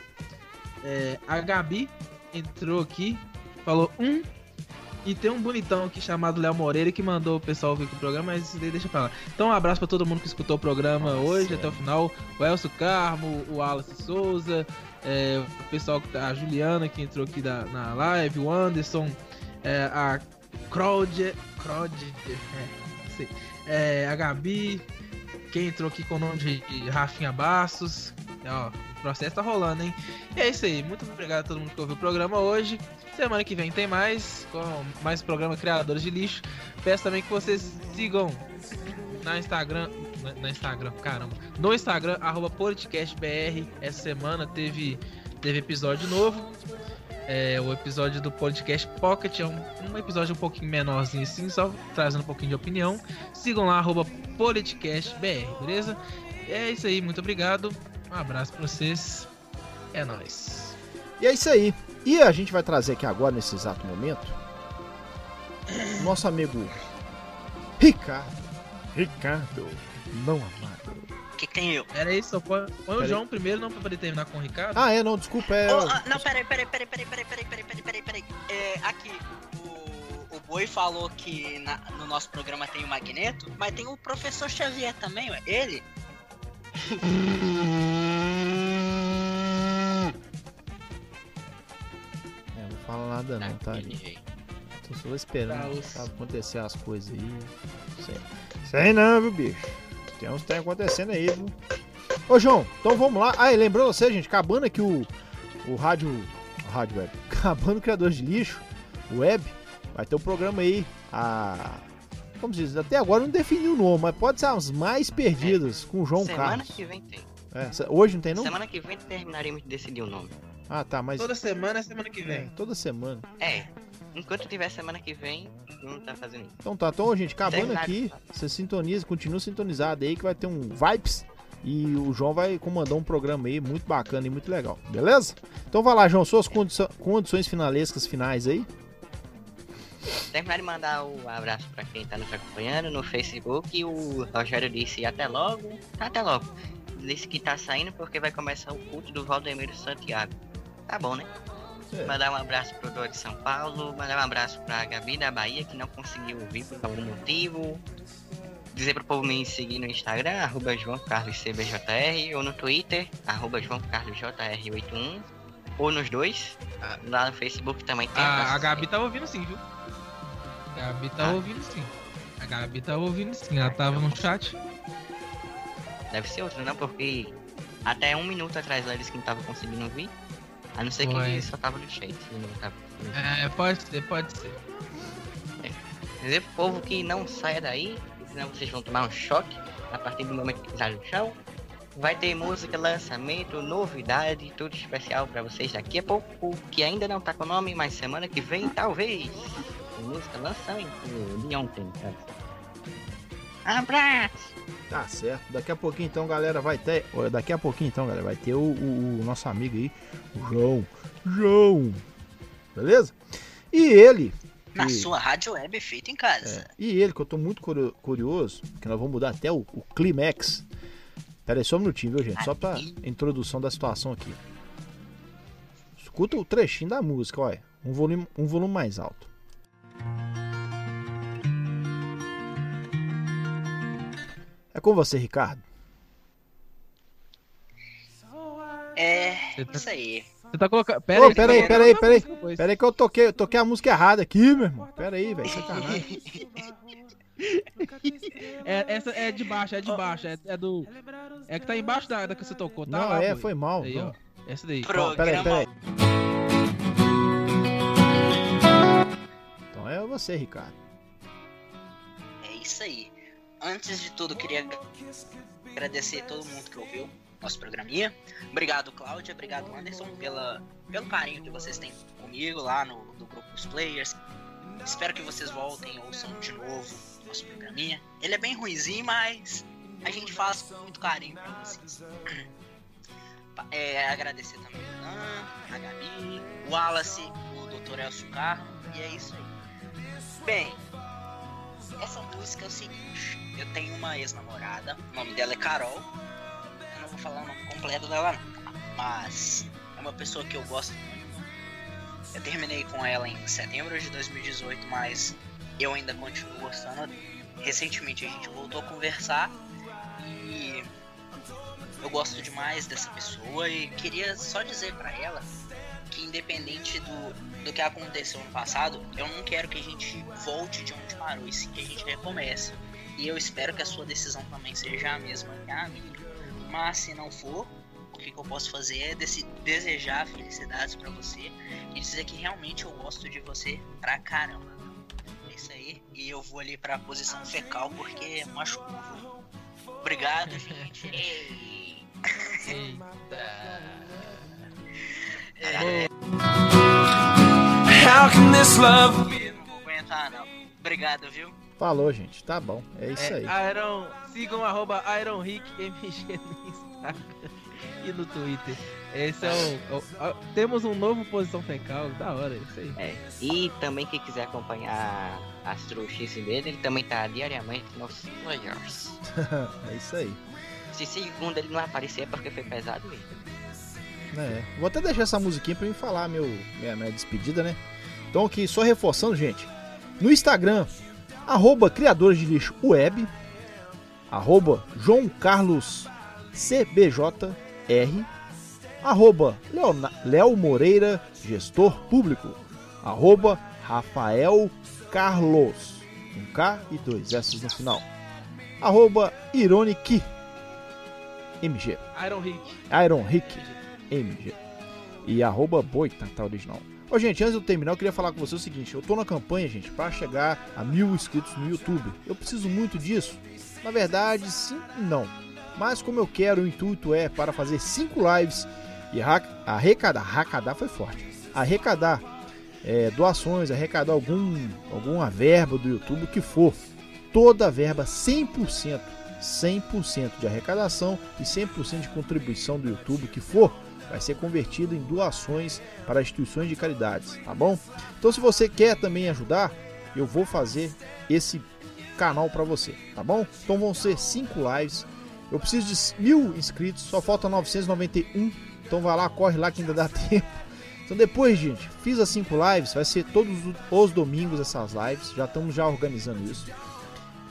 É, a Gabi entrou aqui, falou um. E tem um bonitão aqui chamado Léo Moreira que mandou o pessoal vir aqui o programa, mas deixa pra lá. Então um abraço pra todo mundo que escutou o programa hoje até o final. O Elcio Carmo, o Wallace Souza, é, o pessoal que tá, a Juliana que entrou aqui da, na live, o Anderson, é, a Crowd, Crowd, é, é, a Gabi, quem entrou aqui com o nome de Rafinha Bastos. Ó, processo tá rolando, hein? E é isso aí. Muito obrigado a todo mundo que ouviu o programa hoje. Semana que vem tem mais, com mais programa Criadores de Lixo. Peço também que vocês sigam na Instagram. Na, na Instagram, caramba. No Instagram, arroba PodcastBR. Essa semana teve, teve episódio novo. É, o episódio do podcast Pocket é um, um episódio um pouquinho menorzinho assim, só trazendo um pouquinho de opinião. Sigam lá, arroba PoliticastBR, beleza? É isso aí, muito obrigado. Um abraço pra vocês. É nóis. E é isso aí. E a gente vai trazer aqui agora, nesse exato momento, nosso amigo Ricardo. Ricardo, não amado. O que, que tem eu? Era isso, só põe, põe o. João primeiro, não pra poder terminar com o Ricardo. Ah, é, não, desculpa, é. Ah, não, peraí, peraí, peraí, peraí, peraí, peraí, peraí, peraí, peraí, peraí. É, aqui, o, o Boi falou que na- no nosso programa tem o Magneto, mas tem o professor Xavier também, ué. Ele? É, não fala nada não, tá? Tô só esperando sabe, acontecer as coisas aí. Sei. Sei não, viu, bicho? Tem uns tem acontecendo aí, viu? Ô, João, então vamos lá. Ah, e lembrando você, gente, acabando aqui o, o rádio. O rádio web. Acabando o Criadores de Lixo, web, vai ter um programa aí. A. Como se diz? Até agora não definiu o nome, mas pode ser as mais perdidas com o João Semana Carlos. que vem tem. É, se- hoje não tem não? Semana que vem terminaremos de decidir o nome. Ah, tá, mas. Toda semana é semana que É, vem. toda semana. É. Enquanto tiver semana que vem, não tá fazendo isso. Então tá, então, gente, acabando Terminar. aqui, você sintoniza, continua sintonizado aí que vai ter um Vibes e o João vai comandar um programa aí muito bacana e muito legal, beleza? Então vai lá, João, suas condições finalescas finais aí. Terminar de mandar o abraço pra quem tá nos acompanhando no Facebook. E o Rogério disse até logo. Até logo. disse que tá saindo porque vai começar o culto do Valdemiro Santiago. Tá bom, né? É. Mandar um abraço pro Dor de São Paulo, mandar um abraço pra Gabi da Bahia, que não conseguiu ouvir por algum motivo. Dizer pro povo me seguir no Instagram, arroba João Carlos CBJR, ou no Twitter, arroba João Carlos JR81, ou nos dois. Lá no Facebook também tem. A, a Gabi tava ouvindo sim, viu? A Gabi tava ouvindo sim. A Gabi tava ouvindo sim, ela tava no chat. Deve ser outro, não, porque até um minuto atrás ela disse que não tava conseguindo ouvir. A não ser que ele só tava no chat. tava. É, pode ser, pode ser. Dizer pro povo que não saia daí, senão vocês vão tomar um choque a partir do momento que pisar no chão. Vai ter música, lançamento, novidade, tudo especial pra vocês daqui a pouco, que ainda não tá com nome, mas semana que vem talvez. Música lançamento de ontem, cara. Abraço! Tá certo. Daqui a pouquinho então, galera, vai ter. Olha, Daqui a pouquinho então, galera, vai ter o, o- o nosso amigo aí, o João. João. Beleza? E ele. Na que- sua rádio web feita em casa. E ele, que eu tô muito curio- curioso, que nós vamos mudar até o, o Climax. Pera aí só um minutinho, viu, gente? Só pra introdução da situação aqui. Escuta o trechinho da música, olha. Um volume, um volume mais alto. É com você, Ricardo. É, isso aí. Você tá colocando. Ô, Pera aí, pera aí, tá pera aí, pera aí. Pera aí que eu toquei, eu toquei a música errada aqui, meu irmão. Pera aí, velho. Sacanagem. É, essa é de baixo, é de baixo, é, é do. É que tá embaixo da, da que você tocou, tá? Não, lá, é, foi mal, Aí, ó. Essa daí. Ó, pera aí, pera aí. Então é você, Ricardo. É isso aí. Antes de tudo, queria agradecer todo mundo que ouviu nosso programinha. Obrigado, Cláudia. Obrigado, Anderson, pela, pelo carinho que vocês têm comigo lá no, no grupo dos players. Espero que vocês voltem e ouçam de novo nosso programinha. Ele é bem ruizinho, mas a gente faz com muito carinho pra vocês. É, agradecer também o Nan, a Gabi, o Wallace, o Dr. Elcio Carro, e é isso aí. Bem, essa música é o seguinte: eu tenho uma ex-namorada, o nome dela é Carol. Eu não vou falar o nome completo dela, não, mas é uma pessoa que eu gosto muito. Eu terminei com ela em setembro de 2018, mas eu ainda continuo gostando. Recentemente a gente voltou a conversar e eu gosto demais dessa pessoa e queria só dizer pra ela independente do, do que aconteceu no passado, eu não quero que a gente volte de onde parou, e sim que a gente recomece. E eu espero que a sua decisão também seja a mesma que a minha. Mas se não for, o que, eu posso fazer é desse- desejar felicidades pra você e dizer que realmente eu gosto de você pra caramba. É isso aí. E eu vou ali pra posição fecal porque machucou. Obrigado, gente. Ei. How can this love be? Não vou aguentar, não. Obrigado, viu? Falou, gente. Tá bom. É isso aí. É, Iron, sigam arroba IronRickMG no Instagram e no Twitter. Esse é o, o- o- Temos um novo posição fecal, da hora, isso aí. É, e também quem quiser acompanhar as trouxices dele, ele também tá diariamente nos players. é isso aí. Se segundo ele não aparecer é porque foi pesado mesmo. É, vou até deixar essa musiquinha pra mim falar meu, minha, minha despedida, né? Então aqui, só reforçando, gente. No Instagram, arroba Criadores de Lixo Web, arroba João Carlos CBJR, arroba Léo Moreira, gestor público, arroba Rafael Carlos, um K e dois S no final, arroba Ironic MG. Iron Rick. Iron Rick MG. E arroba Boitata Original. Ô, gente, antes de eu terminar, eu queria falar com você o seguinte: eu tô na campanha, gente, para chegar a mil inscritos no YouTube. Eu preciso muito disso? Na verdade, sim e não. Mas como eu quero, o intuito é para fazer cinco lives e arrecadar. Arrecadar foi forte. Arrecadar é, doações, arrecadar algum, alguma verba do YouTube, o que for. Toda a verba 100%. 100% de arrecadação e 100% de contribuição do YouTube que for, vai ser convertido em doações para instituições de caridades, tá bom? Então se você quer também ajudar, eu vou fazer esse canal para você, tá bom? Então vão ser cinco lives Eu preciso de mil inscritos, só falta 991. Então vai lá, corre lá que ainda dá tempo. Então depois, gente, fiz as cinco lives, vai ser todos os domingos essas lives, já estamos já organizando isso.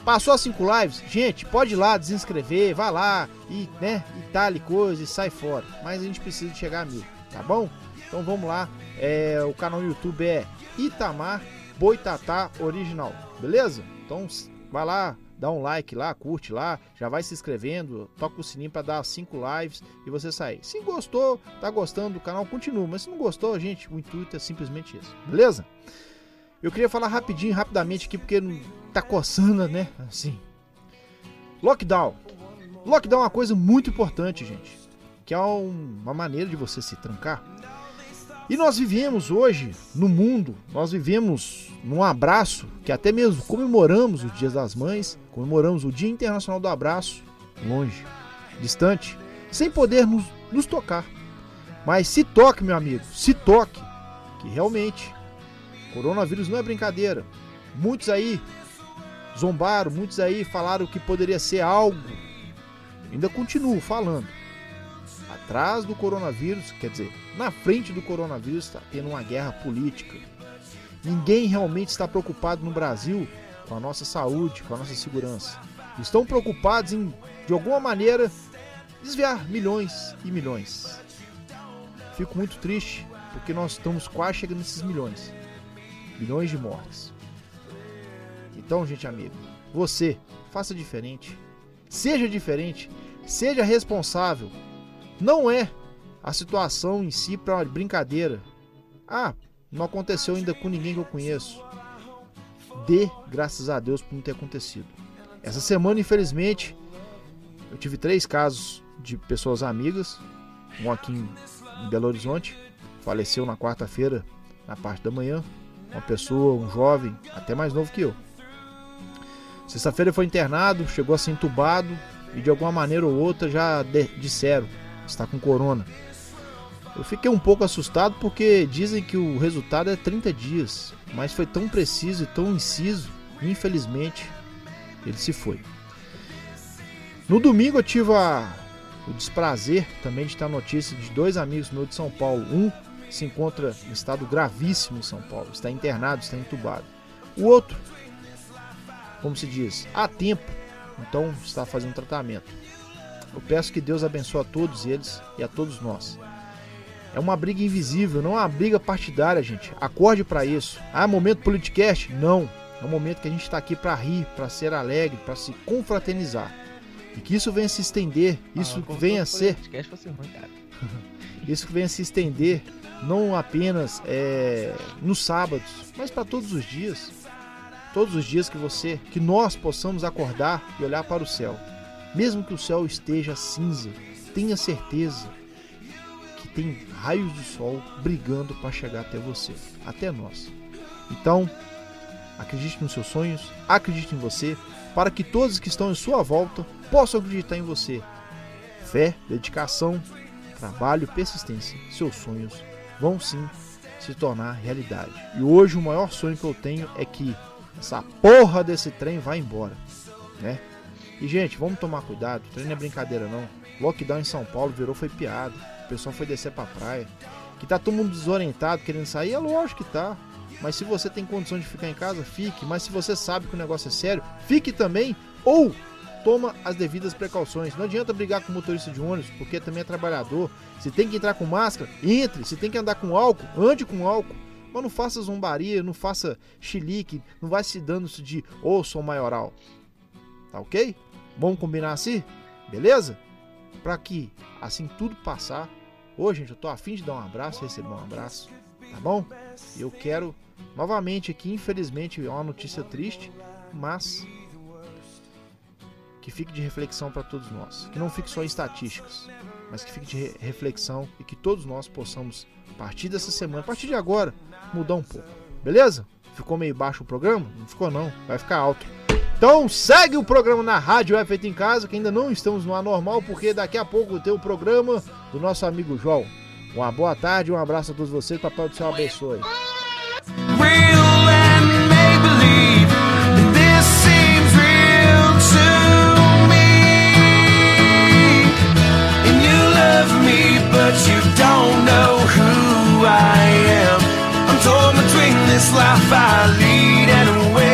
Passou as cinco lives, gente, pode ir lá desinscrever, vai lá e, né, e tal e coisa e sai fora. Mas a gente precisa chegar a mil, tá bom? Então vamos lá, é, o canal no YouTube é Itamar Boitatá Original, beleza? Então vai lá, dá um like lá, curte lá, já vai se inscrevendo, toca o sininho para dar cinco lives e você sair. Se gostou, tá gostando do canal, continua. Mas se não gostou, gente, o intuito é simplesmente esse, beleza? Eu queria falar rapidinho, rapidamente aqui, porque tá coçando, né? Assim. Lockdown. Lockdown é uma coisa muito importante, gente. Que é um- uma maneira de você se trancar. E nós vivemos hoje no mundo, nós vivemos num abraço, que até mesmo comemoramos os Dias das Mães, comemoramos o Dia Internacional do Abraço, longe, distante, sem poder nos, nos tocar. Mas se toque, meu amigo, se toque, que realmente, coronavírus não é brincadeira. Muitos aí zombaram, muitos aí falaram que poderia ser algo. Ainda continuo falando atrás do coronavírus, quer dizer, na frente do coronavírus está tendo uma guerra política. Ninguém realmente está preocupado no Brasil com a nossa saúde, com a nossa segurança. Estão preocupados em, de alguma maneira, desviar milhões e milhões. Fico muito triste porque nós estamos quase chegando nesses milhões. Milhões de mortes. Então, gente amigo, você faça diferente. Seja diferente. Seja responsável. Não é a situação em si para brincadeira. Ah, não aconteceu ainda com ninguém que eu conheço. Dê graças a Deus por não ter acontecido. Essa semana, infelizmente, eu tive três casos de pessoas amigas. Um aqui em Belo Horizonte, faleceu na quarta-feira, na parte da manhã. Uma pessoa, um jovem, até mais novo que eu. Sexta-feira foi internado, chegou a ser entubado e de alguma maneira ou outra já disseram está com corona. Eu fiquei um pouco assustado porque dizem que o resultado é 30 dias, mas foi tão preciso e tão inciso, infelizmente, ele se foi. No domingo eu tive a- o desprazer também de ter a notícia de dois amigos meus de São Paulo. Um se encontra em estado gravíssimo em São Paulo, está internado, está entubado. O outro, como se diz, há tempo, então está fazendo tratamento. Eu peço que Deus abençoe a todos eles e a todos nós. É uma briga invisível, não é uma briga partidária, gente. Acorde para isso. Ah, momento politicast? Não. É um momento que a gente está aqui para rir, para ser alegre, para se confraternizar. E que isso venha se estender, isso Ah, venha ser podcast ruim, isso venha se estender não apenas é, nos sábados, mas para todos os dias. Todos os dias que você, que nós possamos acordar e olhar para o céu. Mesmo que o céu esteja cinza, tenha certeza que tem raios de sol brigando para chegar até você, até nós. Então, acredite nos seus sonhos, acredite em você, para que todos que estão em sua volta possam acreditar em você. Fé, dedicação, trabalho, persistência, seus sonhos vão sim se tornar realidade. E hoje o maior sonho que eu tenho é que essa porra desse trem vá embora, né? E gente, vamos tomar cuidado, o trem não é brincadeira não. Lockdown em São Paulo virou foi piada. O pessoal foi descer pra praia. Que tá todo mundo desorientado querendo sair, é lógico que tá. Mas se você tem condição de ficar em casa, fique. Mas se você sabe que o negócio é sério, fique também. Ou toma as devidas precauções. Não adianta brigar com motorista de ônibus, porque também é trabalhador. Se tem que entrar com máscara, entre. Se tem que andar com álcool, ande com álcool. Mas não faça zombaria, não faça chilique, não vai se dando de ô, sou maioral. Tá ok? Vamos combinar assim? Beleza? Pra que assim tudo passar. Ô, gente, eu tô afim de dar um abraço, receber um abraço, tá bom? Eu quero novamente aqui, infelizmente, é uma notícia triste, mas que fique de reflexão para todos nós. Que não fique só em estatísticas, mas que fique de re- reflexão e que todos nós possamos, a partir dessa semana, a partir de agora, mudar um pouco. Beleza? Ficou meio baixo o programa? Não ficou não, vai ficar alto. Então segue o programa na Rádio É Feito em Casa, que ainda não estamos no anormal, porque daqui a pouco tem o programa do nosso amigo João. Uma boa tarde, um abraço a todos vocês, Papai do Céu abençoe. but you don't know who I am. I'm torn between this life I lead and where.